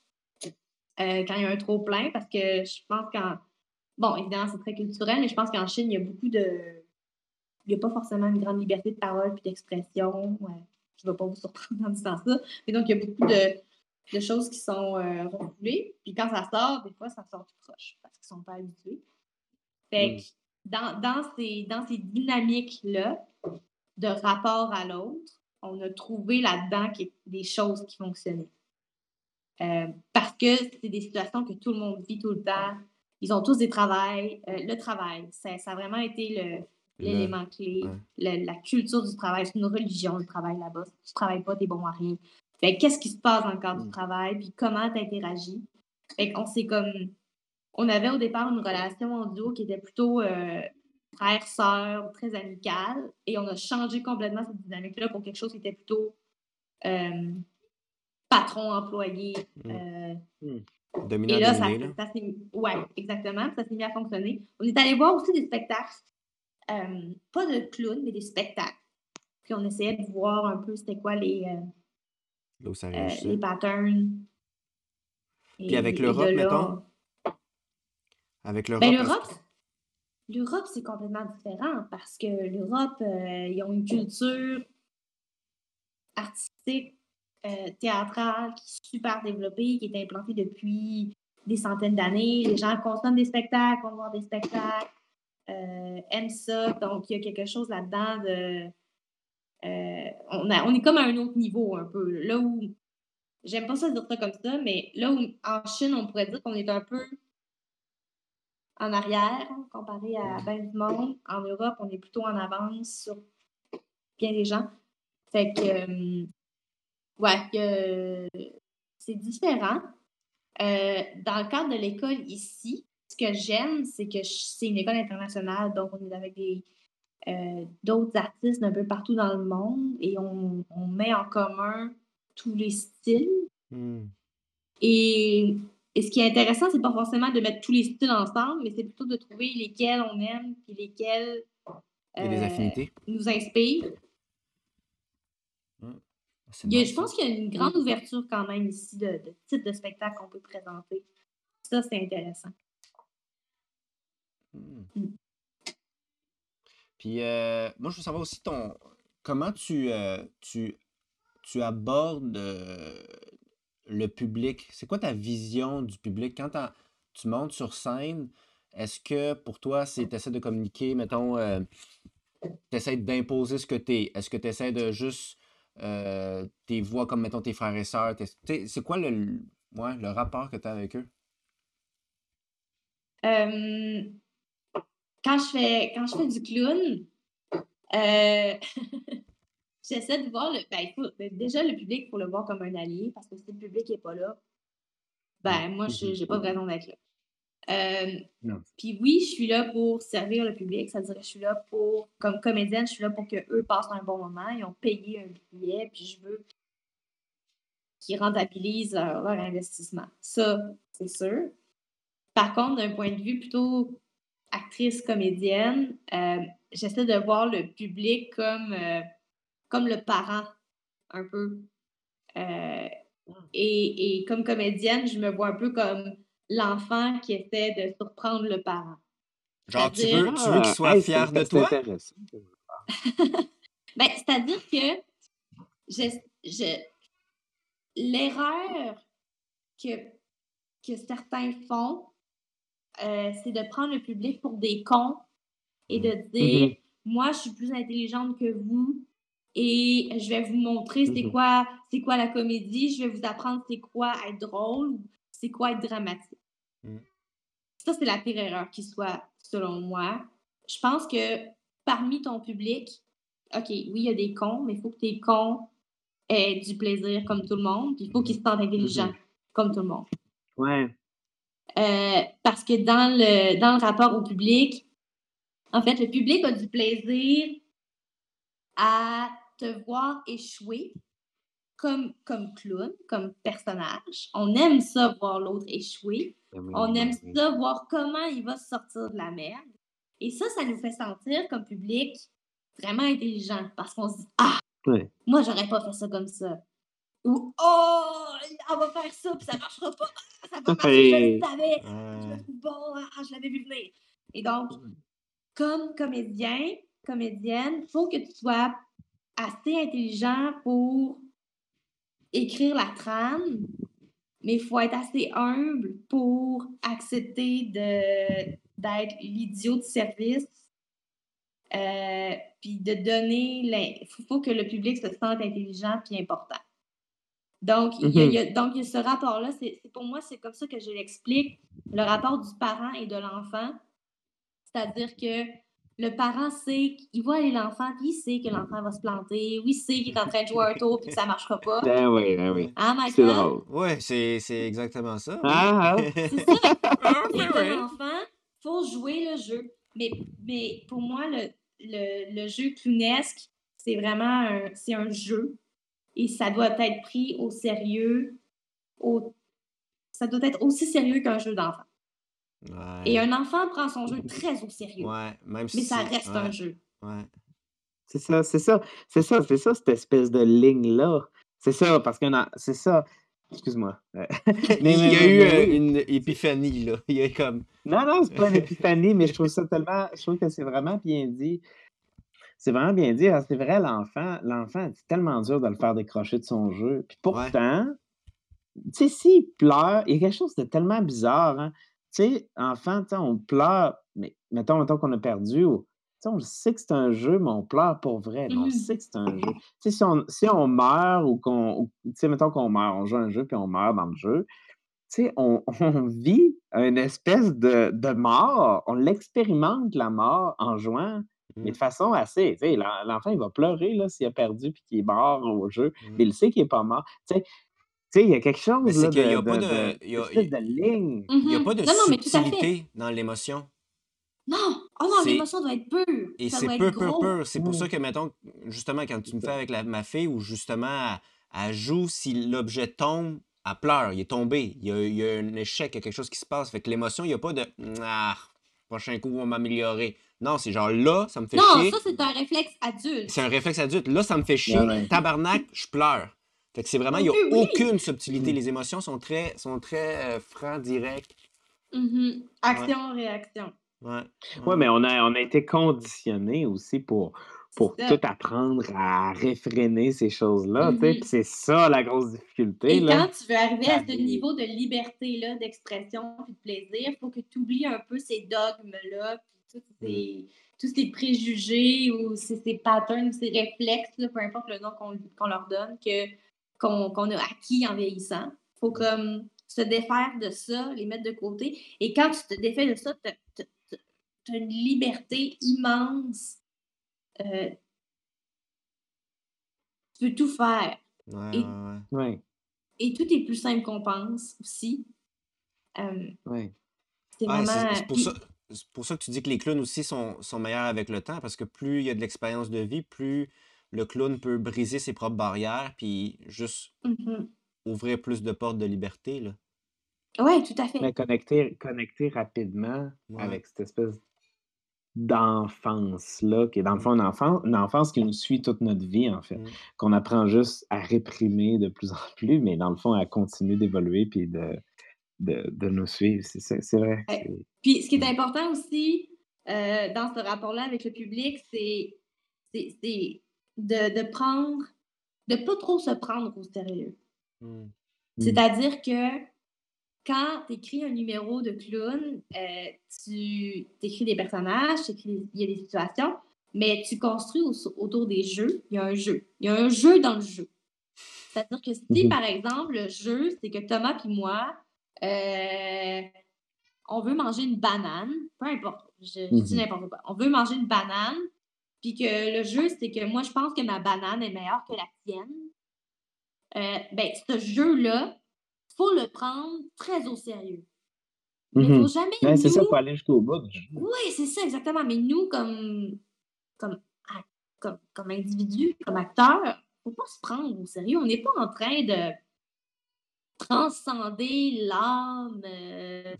quand il y a un trop plein, parce que je pense qu'en. Bon, évidemment, c'est très culturel, mais je pense qu'en Chine, il y a beaucoup de. Il n'y a pas forcément une grande liberté de parole puis d'expression. je ne vais pas vous surprendre en disant ça. Mais donc, il y a beaucoup de de choses qui sont euh, refoulées. Puis quand ça sort, des fois, ça sort tout proche parce qu'ils ne sont pas habitués. Fait que dans, dans, ces, dans ces dynamiques-là de rapport à l'autre, on a trouvé là-dedans des choses qui fonctionnaient. Euh, parce que c'est des situations que tout le monde vit tout le temps. Ils ont tous des travails. Euh, le travail, ça, ça, a vraiment été l'élément clé. la culture du travail, c'est une religion, le travail là-bas. Si tu ne travailles pas, tu es bon à rien qu'est-ce qui se passe dans le cadre du mm. travail, puis comment tu interagis? Fait qu'on s'est comme. On avait au départ une relation en duo qui était plutôt euh, frère-sœur, très amicale, et on a changé complètement cette dynamique-là pour quelque chose qui était plutôt euh, patron-employé. Mm. Euh, mm. Dominant, et là, ça, ça, ouais, exactement. Ça s'est mis à fonctionner. On est allé voir aussi des spectacles, pas de clowns, mais des spectacles. Puis on essayait de voir un peu c'était quoi les, euh, les patterns. Puis avec l'Europe, mettons? Avec l'Europe? Ben, l'Europe, l'Europe, c'est complètement différent parce que l'Europe, euh, ils ont une culture artistique, euh, théâtrale qui est super développée, qui est implantée depuis des centaines d'années. Les gens consomment des spectacles, vont voir des spectacles, aiment ça. Donc, il y a quelque chose là-dedans de euh, on, on, est comme à un autre niveau un peu. Là où, j'aime pas ça dire ça comme ça, mais là où en Chine, on pourrait dire qu'on est un peu en arrière comparé à bien du monde. En Europe, on est plutôt en avance sur bien des gens. Fait que, euh, ouais, c'est différent. Euh, dans le cadre de l'école ici, ce que j'aime, c'est que c'est une école internationale, donc on est avec des, euh, d'autres artistes d'un peu partout dans le monde et on, met en commun tous les styles. Hmm. Et, ce qui est intéressant, c'est pas forcément de mettre tous les styles ensemble, mais c'est plutôt de trouver lesquels on aime et lesquels euh, nous inspirent. Hmm. je pense qu'il y a une grande ouverture quand même ici de, de types de spectacles qu'on peut présenter. Ça, c'est intéressant. Hmm. Puis euh, moi, je veux savoir aussi ton comment tu, euh, tu, tu abordes euh, le public? C'est quoi ta vision du public? Quand tu montes sur scène, est-ce que pour toi, c'est tu essaies de communiquer, mettons, tu essaies d'imposer ce que tu es? Est-ce que tu essaies de juste tes voix comme, mettons, tes frères et sœurs? C'est quoi le, le rapport que tu as avec eux? Quand je fais, quand je fais du clown, euh, j'essaie de voir le. Ben, ben, déjà, le public, il faut le voir comme un allié parce que si le public n'est pas là, ben moi, je n'ai pas de raison d'être là. Euh, puis oui, je suis là pour servir le public, c'est-à-dire que je suis là pour, comme comédienne, je suis là pour qu'eux passent un bon moment. Ils ont payé un billet, puis je veux qu'ils rentabilisent leur investissement. Ça, c'est sûr. Par contre, d'un point de vue plutôt actrice, comédienne, euh, j'essaie de voir le public comme, euh, comme le parent, un peu. Euh, et, et, comme comédienne, je me vois un peu comme l'enfant qui essaie de surprendre le parent. Genre, tu veux, tu veux qu'il Ah, soit hey, fier c'est- de toi? Ben, c'est-à-dire que je, je, l'erreur que, que certains font, euh, c'est de prendre le public pour des cons et de dire Mhm. moi je suis plus intelligente que vous et je vais vous montrer c'est Mhm. quoi c'est quoi la comédie, je vais vous apprendre c'est quoi être drôle, c'est quoi être dramatique. Mhm. Ça c'est la pire erreur qui soit selon moi. Je pense que parmi ton public, OK, oui, il y a des cons, mais il faut que tes cons aient du plaisir comme tout le monde, puis il faut qu'ils se sentent intelligents Mhm. comme tout le monde. Ouais. Euh, parce que dans le, dans le rapport au public, en fait, le public a du plaisir à te voir échouer comme, comme clown, comme personnage. On aime ça, voir l'autre échouer. On aime ça, voir comment il va se sortir de la merde. Et ça, ça nous fait sentir comme public vraiment intelligent parce qu'on se dit Ah, moi, j'aurais pas fait ça comme ça. Ou Oh, on va faire ça, puis ça marchera pas. Ah, ça va marcher, je le savais. Je trouve bon, ah, je l'avais vu venir. Et donc, comme comédien, comédienne, il faut que tu sois assez intelligent pour écrire la trame, mais il faut être assez humble pour accepter de, d'être l'idiot de service. euh, puis de donner. Il faut, faut que le public se sente intelligent puis important. Donc, il y a, il y a- donc, il y a ce rapport-là. C'est, c'est- pour moi, c'est comme ça que je l'explique. Le rapport du parent et de l'enfant. C'est-à-dire que le parent sait qu'il va aller l'enfant, puis il sait que l'enfant va se planter. Oui, il sait qu'il est en train de jouer un tour, puis que ça ne marchera pas. Ben oui, ben oui. Hein, C'est Michael? drôle. Ouais, c'est c'est exactement ça. oui. Ah, ah. C'est ça. Ah, Et ben comme ouais. enfant, il faut jouer le jeu. Mais, mais pour moi, le, le, le jeu clownesque, c'est vraiment un, c'est un jeu. Et ça doit être pris au sérieux. Au, ça doit être aussi sérieux qu'un jeu d'enfant. Ouais. Et un enfant prend son jeu très au sérieux. Ouais, même Mais ça reste ouais, un jeu. Ouais. C'est ça, c'est ça, c'est ça, c'est ça, cette espèce de ligne-là. C'est ça, parce que c'est ça. Excuse-moi. Il y a eu euh, une épiphanie, là. Il y a comme. Non, non, c'est pas une épiphanie, mais je trouve ça tellement. Je trouve que c'est vraiment bien dit. C'est vraiment bien dit. hein, C'est vrai, l'enfant, l'enfant, c'est tellement dur de le faire décrocher de son jeu. Puis pourtant, tu sais, s'il pleure, il y a quelque chose de tellement bizarre. Hein? Tu sais, enfant, tu sais, on pleure, mais mettons, mettons qu'on a perdu, ou, tu sais, on le sait que c'est un jeu, mais on pleure pour vrai. on Mhm. sait que c'est un jeu. Tu sais, si on, si on meurt ou qu'on. ou, Tu sais, mettons qu'on meurt, on joue un jeu puis on meurt dans le jeu tu sais, on, on vit une espèce de, de mort, on l'expérimente la mort en jouant, mais Mm. de façon assez, tu sais, l'en- l'enfant il va pleurer là s'il a perdu puis qu'il est mort au jeu, Mm. mais il sait qu'il est pas mort. Tu sais, tu sais, il y a quelque chose là, qu'il y de, a pas de- il y a- de ligne. Il n'y a pas de non, subtilité dans l'émotion. Non! Oh non, l'émotion doit être pure. Et ça c'est doit peu, être peu. C'est pour ça que, mettons, justement, quand tu me fais avec la- ma fille, où justement, elle, elle joue, si l'objet tombe, elle pleure, il est tombé, il y, a, il y a un échec, il y a quelque chose qui se passe. Fait que l'émotion, il n'y a pas de Ah, prochain coup, on va m'améliorer. Non, c'est genre là, ça me fait Non, chier. ça, c'est un réflexe adulte. C'est un réflexe adulte. Là, ça me fait chier. Ouais, ouais. Tabarnak, je pleure. Fait que c'est vraiment, il n'y a Oui, aucune subtilité. Mm. Les émotions sont très, sont très euh, francs, directs. Mhm. Action-réaction. Ouais. Oui, mais on a, on a été conditionné aussi pour, pour tout apprendre à réfréner ces choses-là. tu sais, Mhm. puis C'est ça la grosse difficulté. Et là. quand tu veux arriver à ce niveau de liberté-là, d'expression et de plaisir, il faut que tu oublies un peu ces dogmes-là, tous ces, tous ces préjugés ou ces, ces patterns, ces réflexes, là, peu importe le nom qu'on qu'on leur donne, que, qu'on qu'on a acquis en vieillissant. Il faut comme se défaire de ça, les mettre de côté. Et quand tu te défais de ça, tu as une liberté immense. Euh, tu peux tout faire. Ouais, Et- ouais, ouais. Oui, Et tout est plus simple qu'on pense aussi. Euh, c'est Ouais, c'est- vraiment. pour ça, c'est pour ça que tu dis que les clowns aussi sont, sont meilleurs avec le temps, parce que plus il y a de l'expérience de vie, plus le clown peut briser ses propres barrières, puis juste Mhm. ouvrir plus de portes de liberté. Là. Ouais, tout à fait. Mais connecter, connecter rapidement Ouais. avec cette espèce d'enfance-là, qui est dans le fond une enfance, une enfance qui nous suit toute notre vie, en fait, Mm. qu'on apprend juste à réprimer de plus en plus, mais dans le fond, à continuer d'évoluer puis de, de, de nous suivre. C'est vrai. Puis, ce qui est important aussi euh, dans ce rapport-là avec le public, c'est de, de prendre, de pas trop se prendre au sérieux. Mmh. C'est-à-dire que quand tu écris un numéro de clown, euh, tu écris des personnages, il y a des situations, mais tu construis autour des jeux. Il y a un jeu. Il y a un jeu dans le jeu. C'est-à-dire que si, mhm. par exemple, le jeu, c'est que Thomas et moi, euh, on veut manger une banane, peu importe, je, dis mhm. n'importe quoi. On veut manger une banane, puis que le jeu, c'est que moi, je pense que ma banane est meilleure que la tienne. Euh, ben, ce jeu-là, il faut le prendre très au sérieux. Mais il ne faut jamais. c'est ça, pour aller jusqu'au bout. Oui, c'est ça, exactement. Mais nous, comme, comme, comme, comme individu, comme acteur, il ne faut pas se prendre au sérieux. On n'est pas en train de transcender l'âme euh,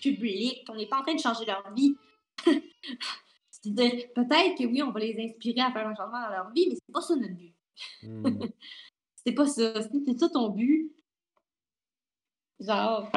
publique. On n'est pas en train de changer leur vie. Peut-être que oui, on va les inspirer à faire un changement dans leur vie, mais c'est pas ça notre but. Hmm. c'est pas ça. C'est ça ton but. Genre.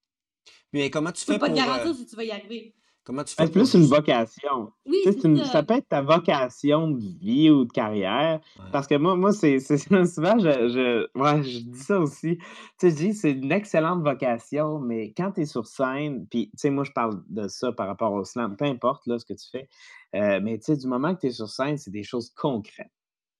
mais comment tu fais peux pas te garantir euh, si tu vas y arriver. Comment tu fais? C'est plus une vocation. Oui, ça. peut être ta vocation de vie ou de carrière. Parce que moi, moi c'est souvent, je, je, je dis ça aussi. Tu sais, je dis, c'est une excellente vocation, mais quand tu es sur scène, puis, tu sais, moi, je parle de ça par rapport au slam, peu importe là, ce que tu fais, euh, mais tu sais, du moment que tu es sur scène, c'est des choses concrètes.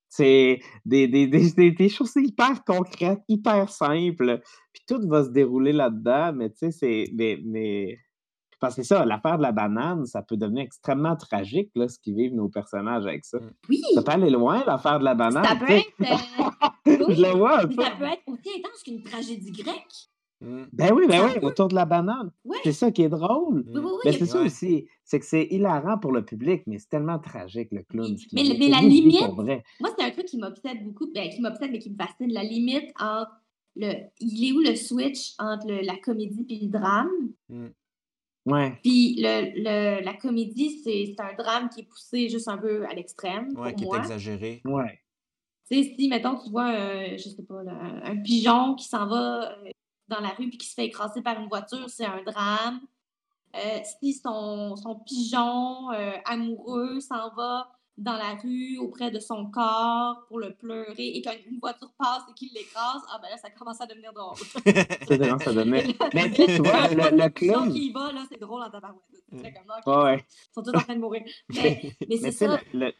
C'est des, des, des, des, choses hyper concrètes, hyper simples. Puis tout va se dérouler là-dedans, mais tu sais, c'est. Mais, mais parce que ça, l'affaire de la banane, ça peut devenir extrêmement tragique, là, ce qu'ils vivent nos personnages avec ça. Mmh. Oui. Ça peut aller loin, l'affaire de la banane. Ça peut être. Euh, Je le vois. Ça. ça peut être aussi intense qu'une tragédie grecque. Mmh. Ben oui, ben oui, autour de la banane. C'est ça qui est drôle. Oui, oui, oui, c'est ça aussi. C'est que c'est hilarant pour le public, mais c'est tellement tragique, le clown. Mais, mais la limite, moi, c'est un truc qui m'obsède beaucoup, ben, qui m'obsède, mais qui me fascine. La limite entre le. Il est où le switch entre la comédie et le drame? Ouais. Puis le, le, la comédie, c'est un drame qui est poussé juste un peu à l'extrême. Ouais, qui est exagéré. Ouais. Tu sais, si, mettons, tu vois, euh, je sais pas, un pigeon qui s'en va euh, dans la rue puis qui se fait écraser par une voiture, c'est un drame. Euh, si son, son pigeon amoureux s'en va dans la rue auprès de son corps pour le pleurer et quand une voiture passe et qu'il l'écrase, ah ben là, ça commence à devenir drôle. ça devenir. Mais tu vois, le, le clown. qui y va, là, c'est drôle en tabarouette. Là, ouais. Ils sont tous en train de mourir. Mais, mais c'est ça. Le,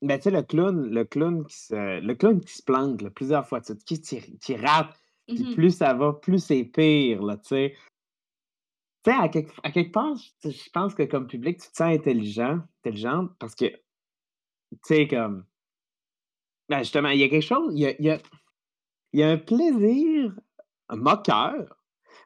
Mais tu sais, le clown, le clown qui se, le clown qui se plante là, plusieurs fois, qui, qui, qui rate, puis mm-hmm. plus ça va, plus c'est pire, là, tu sais. Tu sais, à quelque, à quelque part, je pense que comme public, tu te sens intelligent, intelligente parce que, tu sais, comme. Ben justement, il y a quelque chose, il y a, il y a, il y a un plaisir moqueur,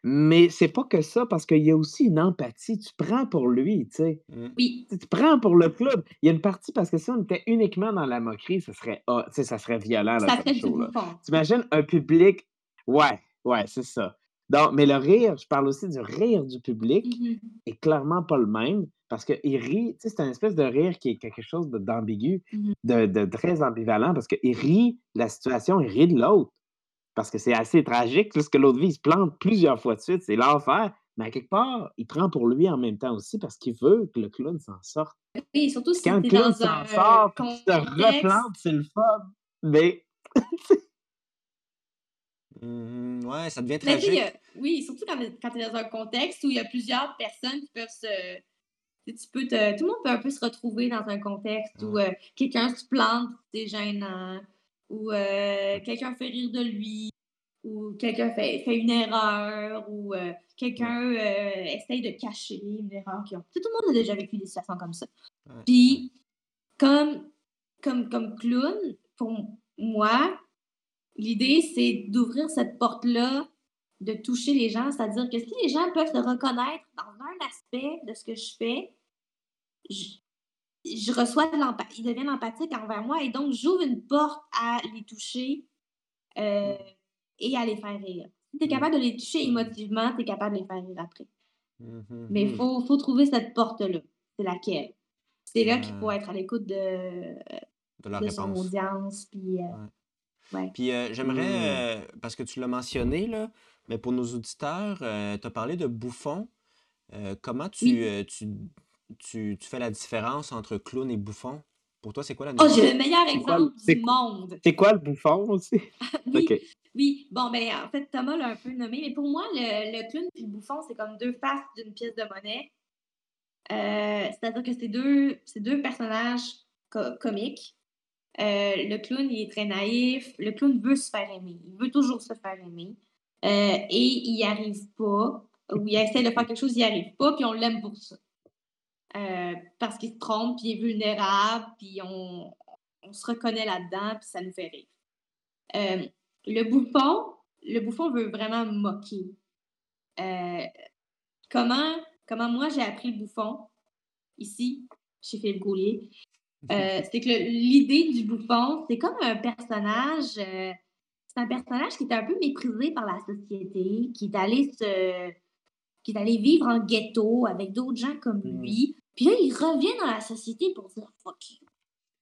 mais c'est pas que ça, parce qu'il y a aussi une empathie. Tu prends pour lui, tu sais. Mmh. Oui. Tu, prends pour le club. Il y a une partie, parce que si on était uniquement dans la moquerie, ça serait, oh, ça serait violent. Là, ça serait Tu imagines un public. Ouais, ouais, c'est ça. Donc, mais le rire, je parle aussi du rire du public, mmh est clairement pas le même parce qu'il rit, tu sais, c'est une espèce de rire qui est quelque chose d'ambigu, mmh de, très ambivalent parce qu'il rit la situation, il rit de l'autre. Parce que c'est assez tragique, parce que l'autre vie, il se plante plusieurs fois de suite, c'est l'enfer. Mais à quelque part, il prend pour lui en même temps aussi parce qu'il veut que le clown s'en sorte. Oui, surtout si Quand le clown s'en sort, qu'il se replante, c'est le fun. Mais Mmh, ouais, ça devient tragique. oui, surtout quand, quand tu es dans un contexte où il y a plusieurs personnes qui peuvent se. Tu peux te, tout le monde peut un peu se retrouver dans un contexte où euh, quelqu'un se plante, c'est gênant, ou euh, quelqu'un fait rire de lui, ou quelqu'un fait, fait une erreur, ou euh, quelqu'un essaye de cacher une erreur. Qui ont... Tout le monde a déjà vécu des situations comme ça. Puis, comme, comme, comme clown, pour moi, l'idée, c'est d'ouvrir cette porte-là, de toucher les gens, c'est-à-dire que si les gens peuvent se reconnaître dans un aspect de ce que je fais, je, reçois de l'empathie, ils deviennent empathiques envers moi et donc j'ouvre une porte à les toucher euh, et à les faire rire. Si tu es capable de les toucher émotivement, tu es capable de les faire rire après. Mm-hmm. Mais il faut, faut, trouver cette porte-là. C'est laquelle? C'est là qu'il faut être à l'écoute de, de, son audience. Puis, euh, puis euh, j'aimerais, mmh. euh, parce que tu l'as mentionné, là, Mais pour nos auditeurs, tu as parlé de bouffon. comment tu, Oui. tu, tu, tu fais la différence entre clown et bouffon? Pour toi, c'est quoi la Oh, j'ai le meilleur quoi exemple du monde. c'est quoi le bouffon aussi? Oui, OK. oui. Bon, ben, en fait, Thomas l'a un peu nommé, mais pour moi, le, le clown et le bouffon, c'est comme deux faces d'une pièce de monnaie. Euh, c'est-à-dire que c'est deux, c'est deux personnages co- comiques. Euh, le clown, il est très naïf. Le clown veut se faire aimer. Il veut toujours se faire aimer. Euh, et il n'y arrive pas. Ou il essaie de faire quelque chose, il n'y arrive pas, puis on l'aime pour ça. Euh, parce qu'il se trompe, puis il est vulnérable, puis on, se reconnaît là-dedans, puis ça nous fait rire. Le bouffon, le bouffon veut vraiment moquer. Comment, comment moi j'ai appris le bouffon ici, chez Philippe Gaulier, euh, c'est que l'idée du bouffon, c'est comme un personnage, euh, c'est un personnage qui est un peu méprisé par la société, qui est allé se, qui est allé vivre en ghetto avec d'autres gens comme Mm. lui. Puis là, il revient dans la société pour dire fuck you.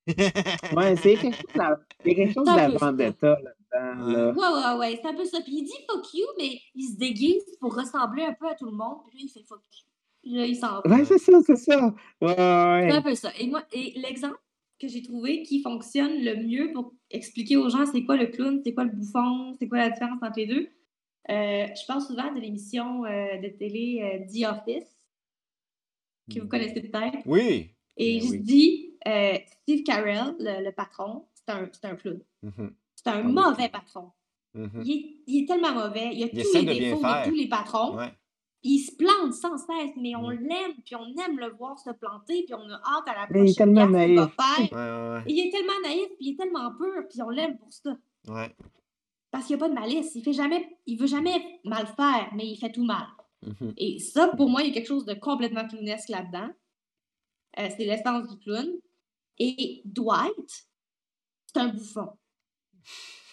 Ouais, c'est quelque chose, de- la ça. vendetta là-dedans. Là. Ouais, ouais, ouais, c'est un peu ça. Puis il dit fuck you, mais il se déguise pour ressembler un peu à tout le monde. Puis là, il fait fuck you. Là, il s'en va. Ouais, c'est ça, c'est ça. Ouais, ouais, C'est un peu ça. Et moi, et l'exemple que j'ai trouvé qui fonctionne le mieux pour expliquer aux gens c'est quoi le clown, c'est quoi le bouffon, c'est quoi la différence entre les deux, euh, je parle souvent de l'émission euh, de télé euh, The Office, que vous connaissez peut-être. Oui. Et Ben je oui. dis, euh, Steve Carell, le, le patron, c'est un, c'est un clown. Mhm, C'est un oui. mauvais patron. mhm. Il est, il est tellement mauvais. Il a Il tous les défauts de tous les patrons. Ouais. Il se plante sans cesse, mais on Mm. l'aime, puis on aime le voir se planter, puis on a hâte à la Mais il est prochaine tellement qu'il va naïf. faire. Ouais, ouais, Et il est tellement naïf, puis il est tellement pur, puis on l'aime pour ça. ouais. Parce qu'il n'y a pas de malice. Il fait jamais, il veut jamais mal faire, mais il fait tout mal. Mhm. Et ça, pour moi, il y a quelque chose de complètement clownesque là-dedans. Euh, c'est l'essence du clown. Et Dwight, c'est un bouffon.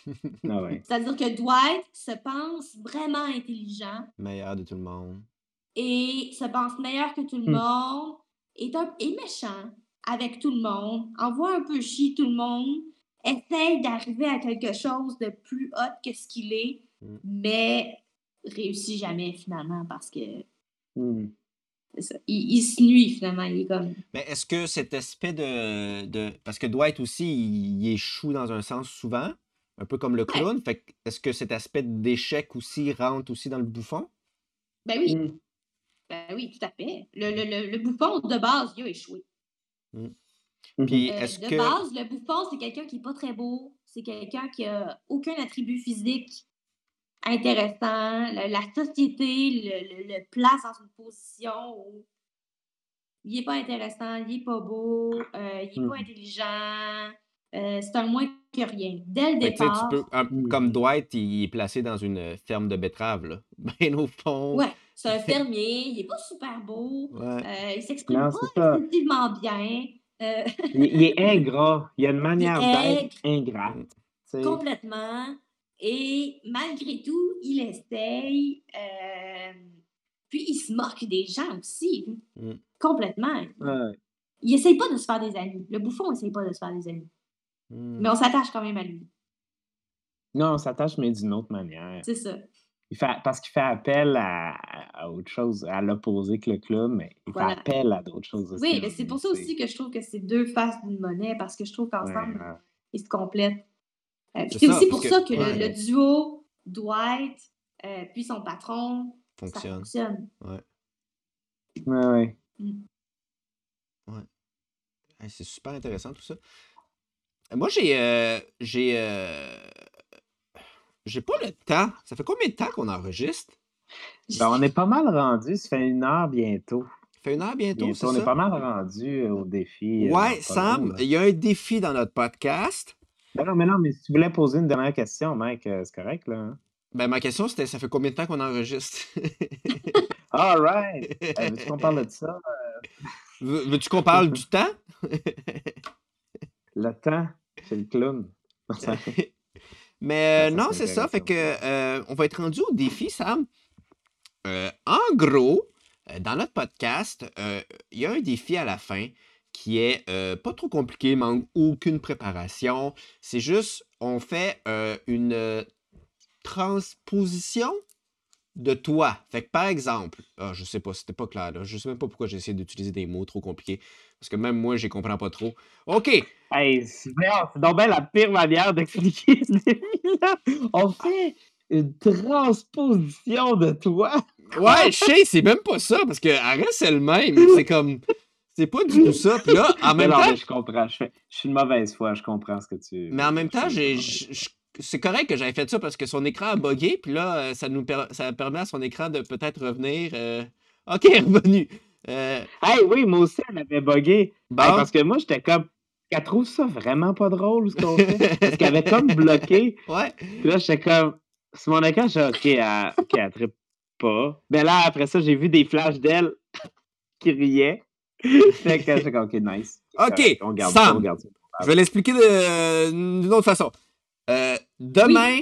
Ah ouais. C'est-à-dire que Dwight se pense vraiment intelligent Meilleur de tout le monde. et se pense meilleur que tout le Hmm. monde, est, un, est méchant avec tout le monde, envoie un peu chier tout le monde, essaye d'arriver à quelque chose de plus hot que ce qu'il est, Hmm. mais réussit jamais finalement parce que Hmm. c'est ça. Il, il se nuit finalement. Il est comme. Mais est-ce que cet aspect de, de- Parce que Dwight aussi, il, il échoue dans un sens souvent, un peu comme le clown. Fait est-ce que cet aspect d'échec aussi rentre aussi dans le bouffon? Ben oui, Hmm. ben oui, tout à fait. Le, le, le, le bouffon, de base, il a échoué. Puis Euh, est-ce de que. base, le bouffon, c'est quelqu'un qui n'est pas très beau. C'est quelqu'un qui a aucun attribut physique intéressant. La, la société le, le- le place dans une position où il n'est pas intéressant, il n'est pas beau, euh, il n'est pas intelligent. Euh, c'est un moins que rien. Dès le tu départ, peux, un- Mhm. comme Dwight, il est placé dans une ferme de betteraves, là. Ben au fond. ouais, c'est un fermier, il n'est pas super beau, Ouais. euh, il s'exprime pas excessivement bien. euh, Il, il est ingrat. Il a une manière est d'être ingrate. tu sais. Complètement. Et malgré tout, il essaye. euh, puis il se moque des gens aussi. Mm. Complètement. Ouais. Il essaye pas de se faire des amis. Le bouffon essaye pas de se faire des amis. Hmm. Mais on s'attache quand même à lui. Non, on s'attache, mais d'une autre manière. C'est ça. Il fait, parce qu'il fait appel à, à autre chose, à l'opposé que le club, mais il Voilà. fait appel à d'autres choses aussi. Oui, mais c'est pour ça aussi que je trouve que c'est deux faces d'une monnaie, parce que je trouve Ouais, qu'ensemble, ouais. ils se complètent. Euh, C'est aussi pour que- ça que le- ouais. le, duo Dwight euh, puis son patron, ça Fonctionne. fonctionne. Ouais, ouais. Hey, c'est super intéressant tout ça. Euh, Moi, j'ai. euh, j'ai. euh, j'ai pas le temps. Ça fait combien de temps qu'on enregistre? Ben, on est pas mal rendu, ça fait une heure bientôt. Ça fait une heure bientôt, Bientôt, c'est on est pas mal rendu au défi. euh, Ouais, Sam, il y a un défi dans notre podcast. Ben non, mais non, mais si tu voulais poser une dernière question, mec, euh, c'est correct, là. hein? Ben, ma question, c'était ça fait combien de temps qu'on enregistre? All right! Euh, veux-tu qu'on parle de ça? Veux- Veux-tu qu'on parle du temps? Le temps, c'est le clown. Mais euh, Ça, non, serait c'est ça. Fait que euh, on va être rendu au défi, Sam. Euh, en gros, euh, dans notre podcast, euh, il y a un défi à la fin qui est euh, pas trop compliqué, manque aucune préparation. C'est juste, on fait euh, une euh, transposition de toi. Fait que par exemple, ah, je sais pas, c'était pas clair, là. Je sais même pas pourquoi j'ai essayé d'utiliser des mots trop compliqués. Parce que même moi, je comprends pas trop. OK! Hey, c'est donc bien la pire manière d'expliquer ce défi-là. On fait une transposition de toi. Ouais, je sais, c'est même pas ça, parce qu'elle reste elle-même. C'est comme. C'est pas du tout ça. Puis là, en même non, temps. je comprends. Je, fais- je suis une mauvaise foi. Je comprends ce que tu. Mais en même temps, j'ai, c'est correct que j'avais fait ça parce que son écran a bugué, puis là, euh, ça nous per- ça permet à son écran de peut-être revenir. euh, Ok, revenu. Euh, Hey, oui, moi aussi, elle avait bugué. bon. Hey, parce que moi, j'étais comme. Elle trouve ça vraiment pas drôle, ce qu'on fait. Parce qu'elle avait comme bloqué. Ouais. Puis là, j'étais comme. Sur mon écran, j'étais OK, elle, pas. Mais là, après ça, j'ai vu des flashs d'elle qui riaient. Fait que j'étais comme OK, nice. OK, On garde ça, Sam. on garde ça. Je vais l'expliquer de- d'une autre façon. Euh, demain,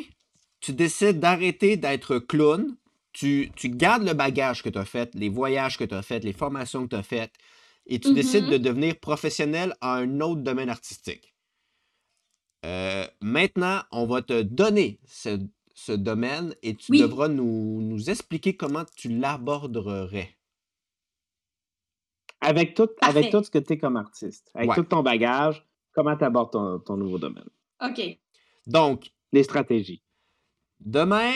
tu décides d'arrêter d'être clown. Tu, tu gardes le bagage que tu as fait, les voyages que tu as fait, les formations que tu as faites, et tu décides de devenir professionnel à un autre domaine artistique. Euh, maintenant, on va te donner ce, ce domaine et tu Oui. devras nous, nous expliquer comment tu l'aborderais. Avec tout, avec tout ce que tu es comme artiste, avec Ouais. tout ton bagage, comment tu abordes ton, ton nouveau domaine? OK. Donc, Les stratégies. Demain,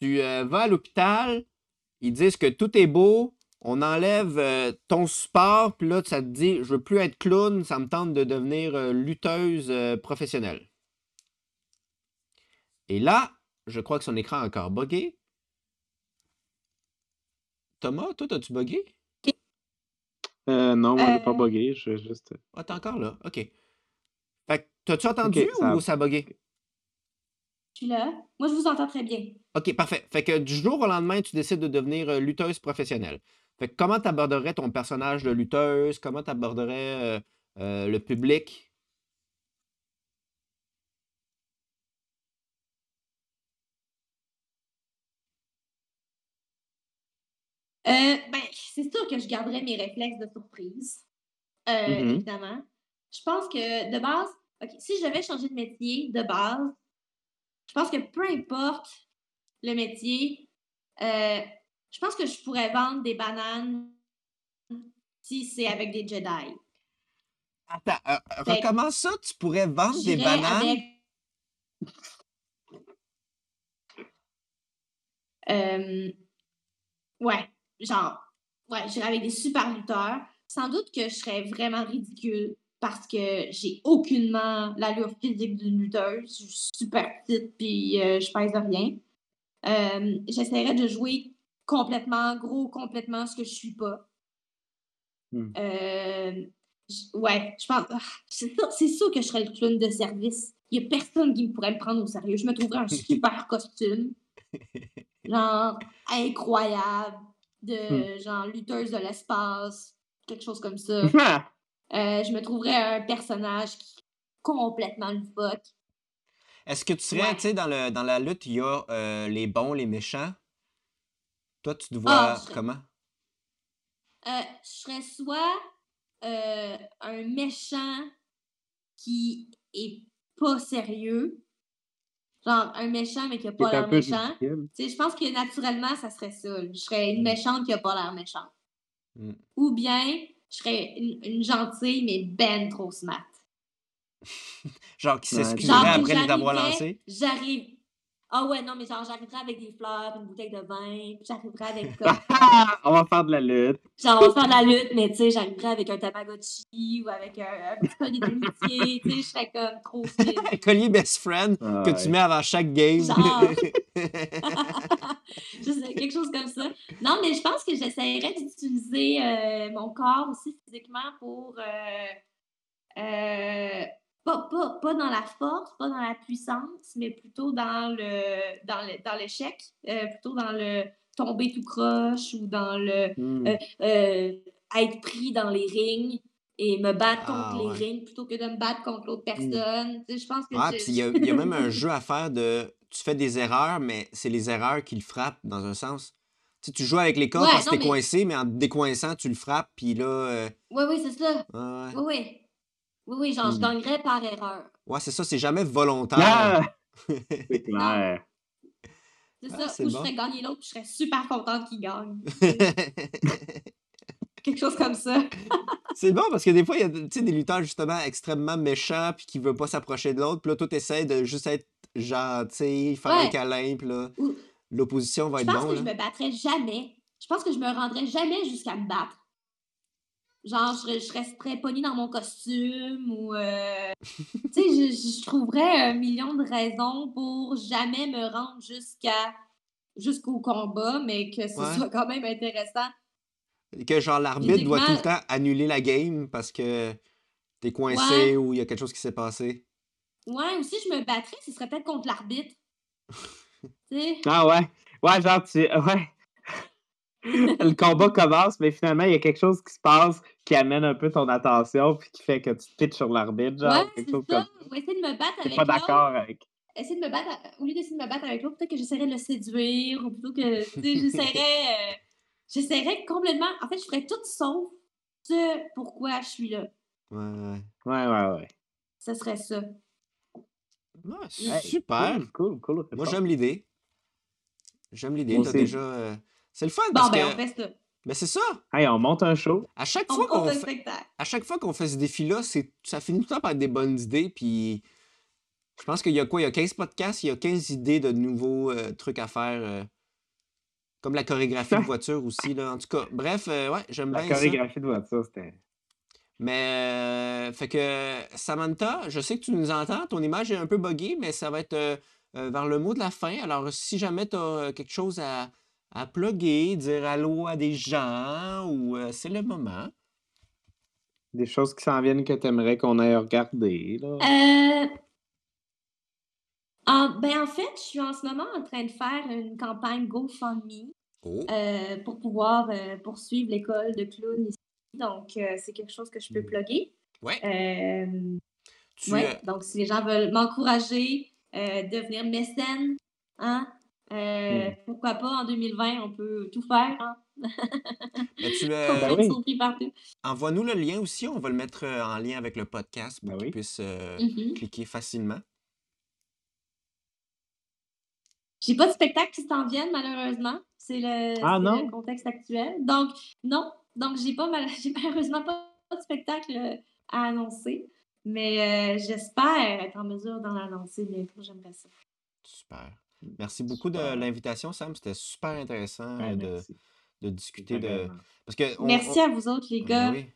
tu euh, vas à l'hôpital, ils disent que tout est beau, on enlève euh, ton support, puis là, ça te dit, je veux plus être clown, ça me tente de devenir euh, lutteuse euh, professionnelle. Et là, je crois que son écran a encore buggé. Thomas, toi, as-tu buggé? Euh, non, moi, j'ai pas bugué. Je vais juste. Ah, t'es encore là, ok. Fait que, t'as-tu entendu ça a- ou ça a buggé? Suis là. Moi, je vous entends très bien. OK, parfait. Fait que du jour au lendemain, tu décides de devenir euh, lutteuse professionnelle. Fait que comment tu aborderais ton personnage de lutteuse? Comment tu aborderais le public? Euh, ben, c'est sûr que je garderais mes réflexes de surprise. Euh, Mhm. Évidemment. Je pense que de base, si je devais changer de métier de base, je pense que peu importe le métier, euh, je pense que je pourrais vendre des bananes si c'est avec des Jedi. Attends, euh, Fait- recommence ça, tu pourrais vendre des bananes? avec- Euh, ouais, genre, ouais, j'irais avec des super lutteurs. Sans doute que je serais vraiment ridicule parce que j'ai aucunement l'allure physique d'une lutteuse. Je suis super petite puis euh, je pèse rien. Euh, J'essaierais de jouer complètement gros, complètement ce que je suis pas. Hmm. Euh, ouais, je pense. ah, C'est sûr, c'est sûr que je serais le clown de service. Il n'y a personne qui me pourrait me prendre au sérieux. Je me trouverais un super costume. Genre, incroyable. De genre lutteuse de l'espace. Quelque chose comme ça. Euh, je me trouverais un personnage qui complètement loufoque. Est-ce que tu serais, Ouais. tu sais, dans, le, dans la lutte, il y a euh, les bons, les méchants? Toi, tu te vois Ah, serais- comment? Euh, je serais soit euh, un méchant qui est pas sérieux. Genre un méchant mais qui a pas l'air méchant. ridicule. Tu sais, je pense que naturellement, ça serait ça. Je serais une Mm. méchante qui a pas l'air méchante. Mm. Ou bien, je serais une, une gentille, mais ben trop smart. Genre, qui s'excuserait après les avoir lancés? J'arrive. Ah ouais, non, mais genre, j'arriverais avec des fleurs, une bouteille de vin, puis j'arriverais avec comme. On va faire de la lutte. Genre, on va faire de la lutte, mais tu sais, j'arriverais avec un Tamagotchi ou avec un, un petit collier d'amitié, tu sais, je serais comme trop stylé. Un collier best friend Ah, que ouais. tu mets avant chaque game. Genre. Je sais, quelque chose comme ça. Non, mais je pense que j'essaierais d'utiliser euh, mon corps aussi physiquement pour. euh, euh, pas, pas, pas dans la force, pas dans la puissance, mais plutôt dans le dans le- dans l'échec, euh, plutôt dans le tomber tout croche ou dans le Hmm. euh, euh, être pris dans les rings et me battre Ah, contre ouais. les rings plutôt que de me battre contre l'autre personne. Tu sais, Je pense que Ah, je- puis il y, a- il y a même un jeu à faire de. Tu fais des erreurs, mais c'est les erreurs qui le frappent dans un sens. Tu sais, tu joues avec les cordes Ouais, parce que t'es mais- coincé, mais en décoinçant, tu le frappes, puis là. Oui, oui, c'est ça. Oui, oui. Oui, oui, genre, je Hmm. gagnerais par erreur. Ouais, c'est ça, c'est jamais volontaire. Ah! C'est clair. C'est Ah, ça. Ou bon. je ferais gagner l'autre, puis je serais super contente qu'il gagne. Quelque chose comme ça. C'est bon parce que des fois, il y a tu sais, des lutteurs justement extrêmement méchants puis qui ne veulent pas s'approcher de l'autre. Puis là, toi, t'essaies de juste être gentil, faire un câlin, puis là, l'opposition va Je être pense bon. que là. je me battrais jamais. Je pense que je me rendrais jamais jusqu'à me battre. Genre, je, je resterais polie dans mon costume ou. euh, tu sais, je, je trouverais un million de raisons pour jamais me rendre jusqu'à jusqu'au combat, mais que ce Ouais. soit quand même intéressant. Que genre l'arbitre doit tout le temps annuler la game parce que t'es coincé Ouais. ou il y a quelque chose qui s'est passé. Ouais, ou si je me battrais, ce serait peut-être contre l'arbitre. tu sais? Ah ouais. Ouais, genre, tu. Ouais. Le combat commence, mais finalement, il y a quelque chose qui se passe qui amène un peu ton attention puis qui fait que tu te pitches sur l'arbitre, genre, ouais, quelque c'est chose ça. comme Ou essayer de me battre avec pas l'autre. d'accord avec. essayer de me battre, à- au lieu d'essayer de me battre avec l'autre, peut-être que j'essaierais de le séduire, ou plutôt que, tu sais, j'essaierais, euh, j'essaierais complètement, en fait, je ferais tout sauf ce pourquoi je suis là. Ouais, ouais. Ouais, ouais, ouais. Ce serait ça. Ouais, Hey, super. Cool, cool, cool. Moi, j'aime l'idée. J'aime l'idée. T'as déjà. euh, C'est le fun Bon, parce ben, que. on fait ça. Ben, c'est ça. Hey, on monte un show. À chaque On, fois on qu'on fait un fait... spectacle. à chaque fois qu'on fait ce défi-là, c'est... ça finit tout le temps par être des bonnes idées. Puis je pense qu'il y a quoi? Il y a 15 podcasts, il y a 15 idées de nouveaux euh, trucs à faire. euh, comme la chorégraphie de voiture aussi. Là. En tout cas, bref, euh, ouais, j'aime La bien ça. chorégraphie de voiture, c'était. Mais, euh, fait que, Samantha, je sais que tu nous entends. Ton image est un peu buggée, mais ça va être vers le mot de la fin. Alors, si jamais tu as quelque chose à, à plugger, dire allô à des gens, ou euh, c'est le moment. Des choses qui s'en viennent que tu aimerais qu'on aille regarder. Là. Euh, en, ben, en fait, je suis en ce moment en train de faire une campagne GoFundMe Oh, euh, pour pouvoir euh, poursuivre l'école de clown ici. Donc, euh, c'est quelque chose que je peux Mm. plugger. ouais. Euh, Tu, Ouais, donc si les gens veulent m'encourager, euh, devenir mécène, hein, euh, Mm. pourquoi pas en 2020, on peut tout faire, hein, ben, tu, euh, Ben oui. envoie-nous le lien aussi. On va le mettre euh, en lien avec le podcast pour Ben qu'ils oui. puissent euh, Mhm. cliquer facilement. J'ai pas de spectacle qui s'en viennent, malheureusement. C'est le, Ah le contexte actuel. Donc, non. Donc, j'ai pas mal- j'ai malheureusement pas de spectacle à annoncer. Mais euh, j'espère être en mesure d'en annoncer bientôt. J'aimerais ça. Super. Merci beaucoup de l'invitation, Sam. C'était super intéressant Ouais, euh, de, discuter de. Parce que on- Merci on- à vous autres, les Ben gars. oui.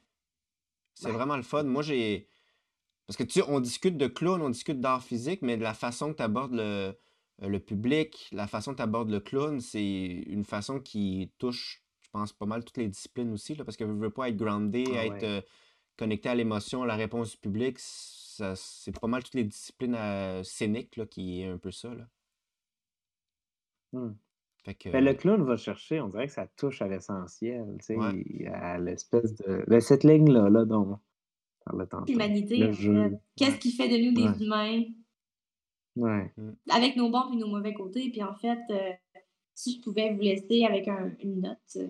C'est Ouais. vraiment le fun. Moi, j'ai. Parce que tu sais, on discute de clown, on discute d'art physique, mais de la façon que tu abordes le, euh, le public, la façon que tu abordes le clown, c'est une façon qui touche, je pense, pas mal toutes les disciplines aussi, là, parce que je veux pas être groundé, Ah être ouais. euh, connecté à l'émotion, à la réponse du public. ça- C'est pas mal toutes les disciplines euh, scéniques là, qui est un peu ça. Là. Hmm. Fait que, Ben, le clown va chercher, on dirait que ça touche à l'essentiel, tu sais, Ouais. à l'espèce de. ben, cette ligne-là, là, dont on parlait tantôt. L'humanité, en fait. Qu'est-ce qui fait de nous des Ouais. humains? Ouais. avec nos bons et nos mauvais côtés. Puis en fait, euh, si je pouvais vous laisser avec un- une note, euh,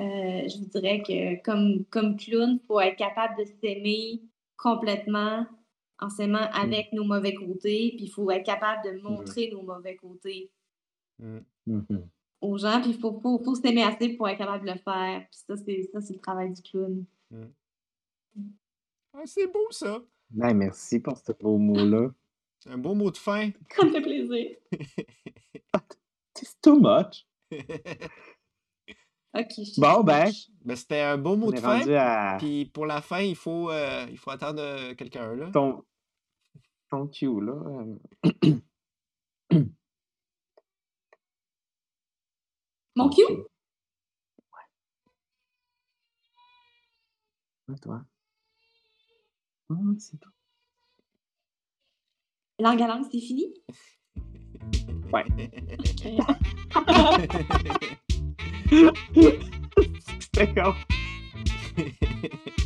euh, je vous dirais que comme, comme clown, il faut être capable de s'aimer complètement en s'aimant avec nos mauvais côtés. Puis il faut être capable de montrer nos mauvais côtés mm, Mhm. aux gens. Puis il faut, faut, faut s'aimer assez pour être capable de le faire. Puis ça, c'est ça, c'est le travail du clown. Ah, c'est beau ça! Ben, merci pour ce beau mot-là. C'est un beau mot de fin. Ça me fait plaisir. C'est too much. OK. je suis Bon, ben. Ben, c'était un beau mot de fin. à Puis pour la fin, il faut, euh, il faut attendre euh, quelqu'un là. ton, ton cue, là. euh, Mon cue? Ouais. Ouais, toi. Ah, c'est toi. Langue à langue, c'est fini? Ouais. OK. Comme-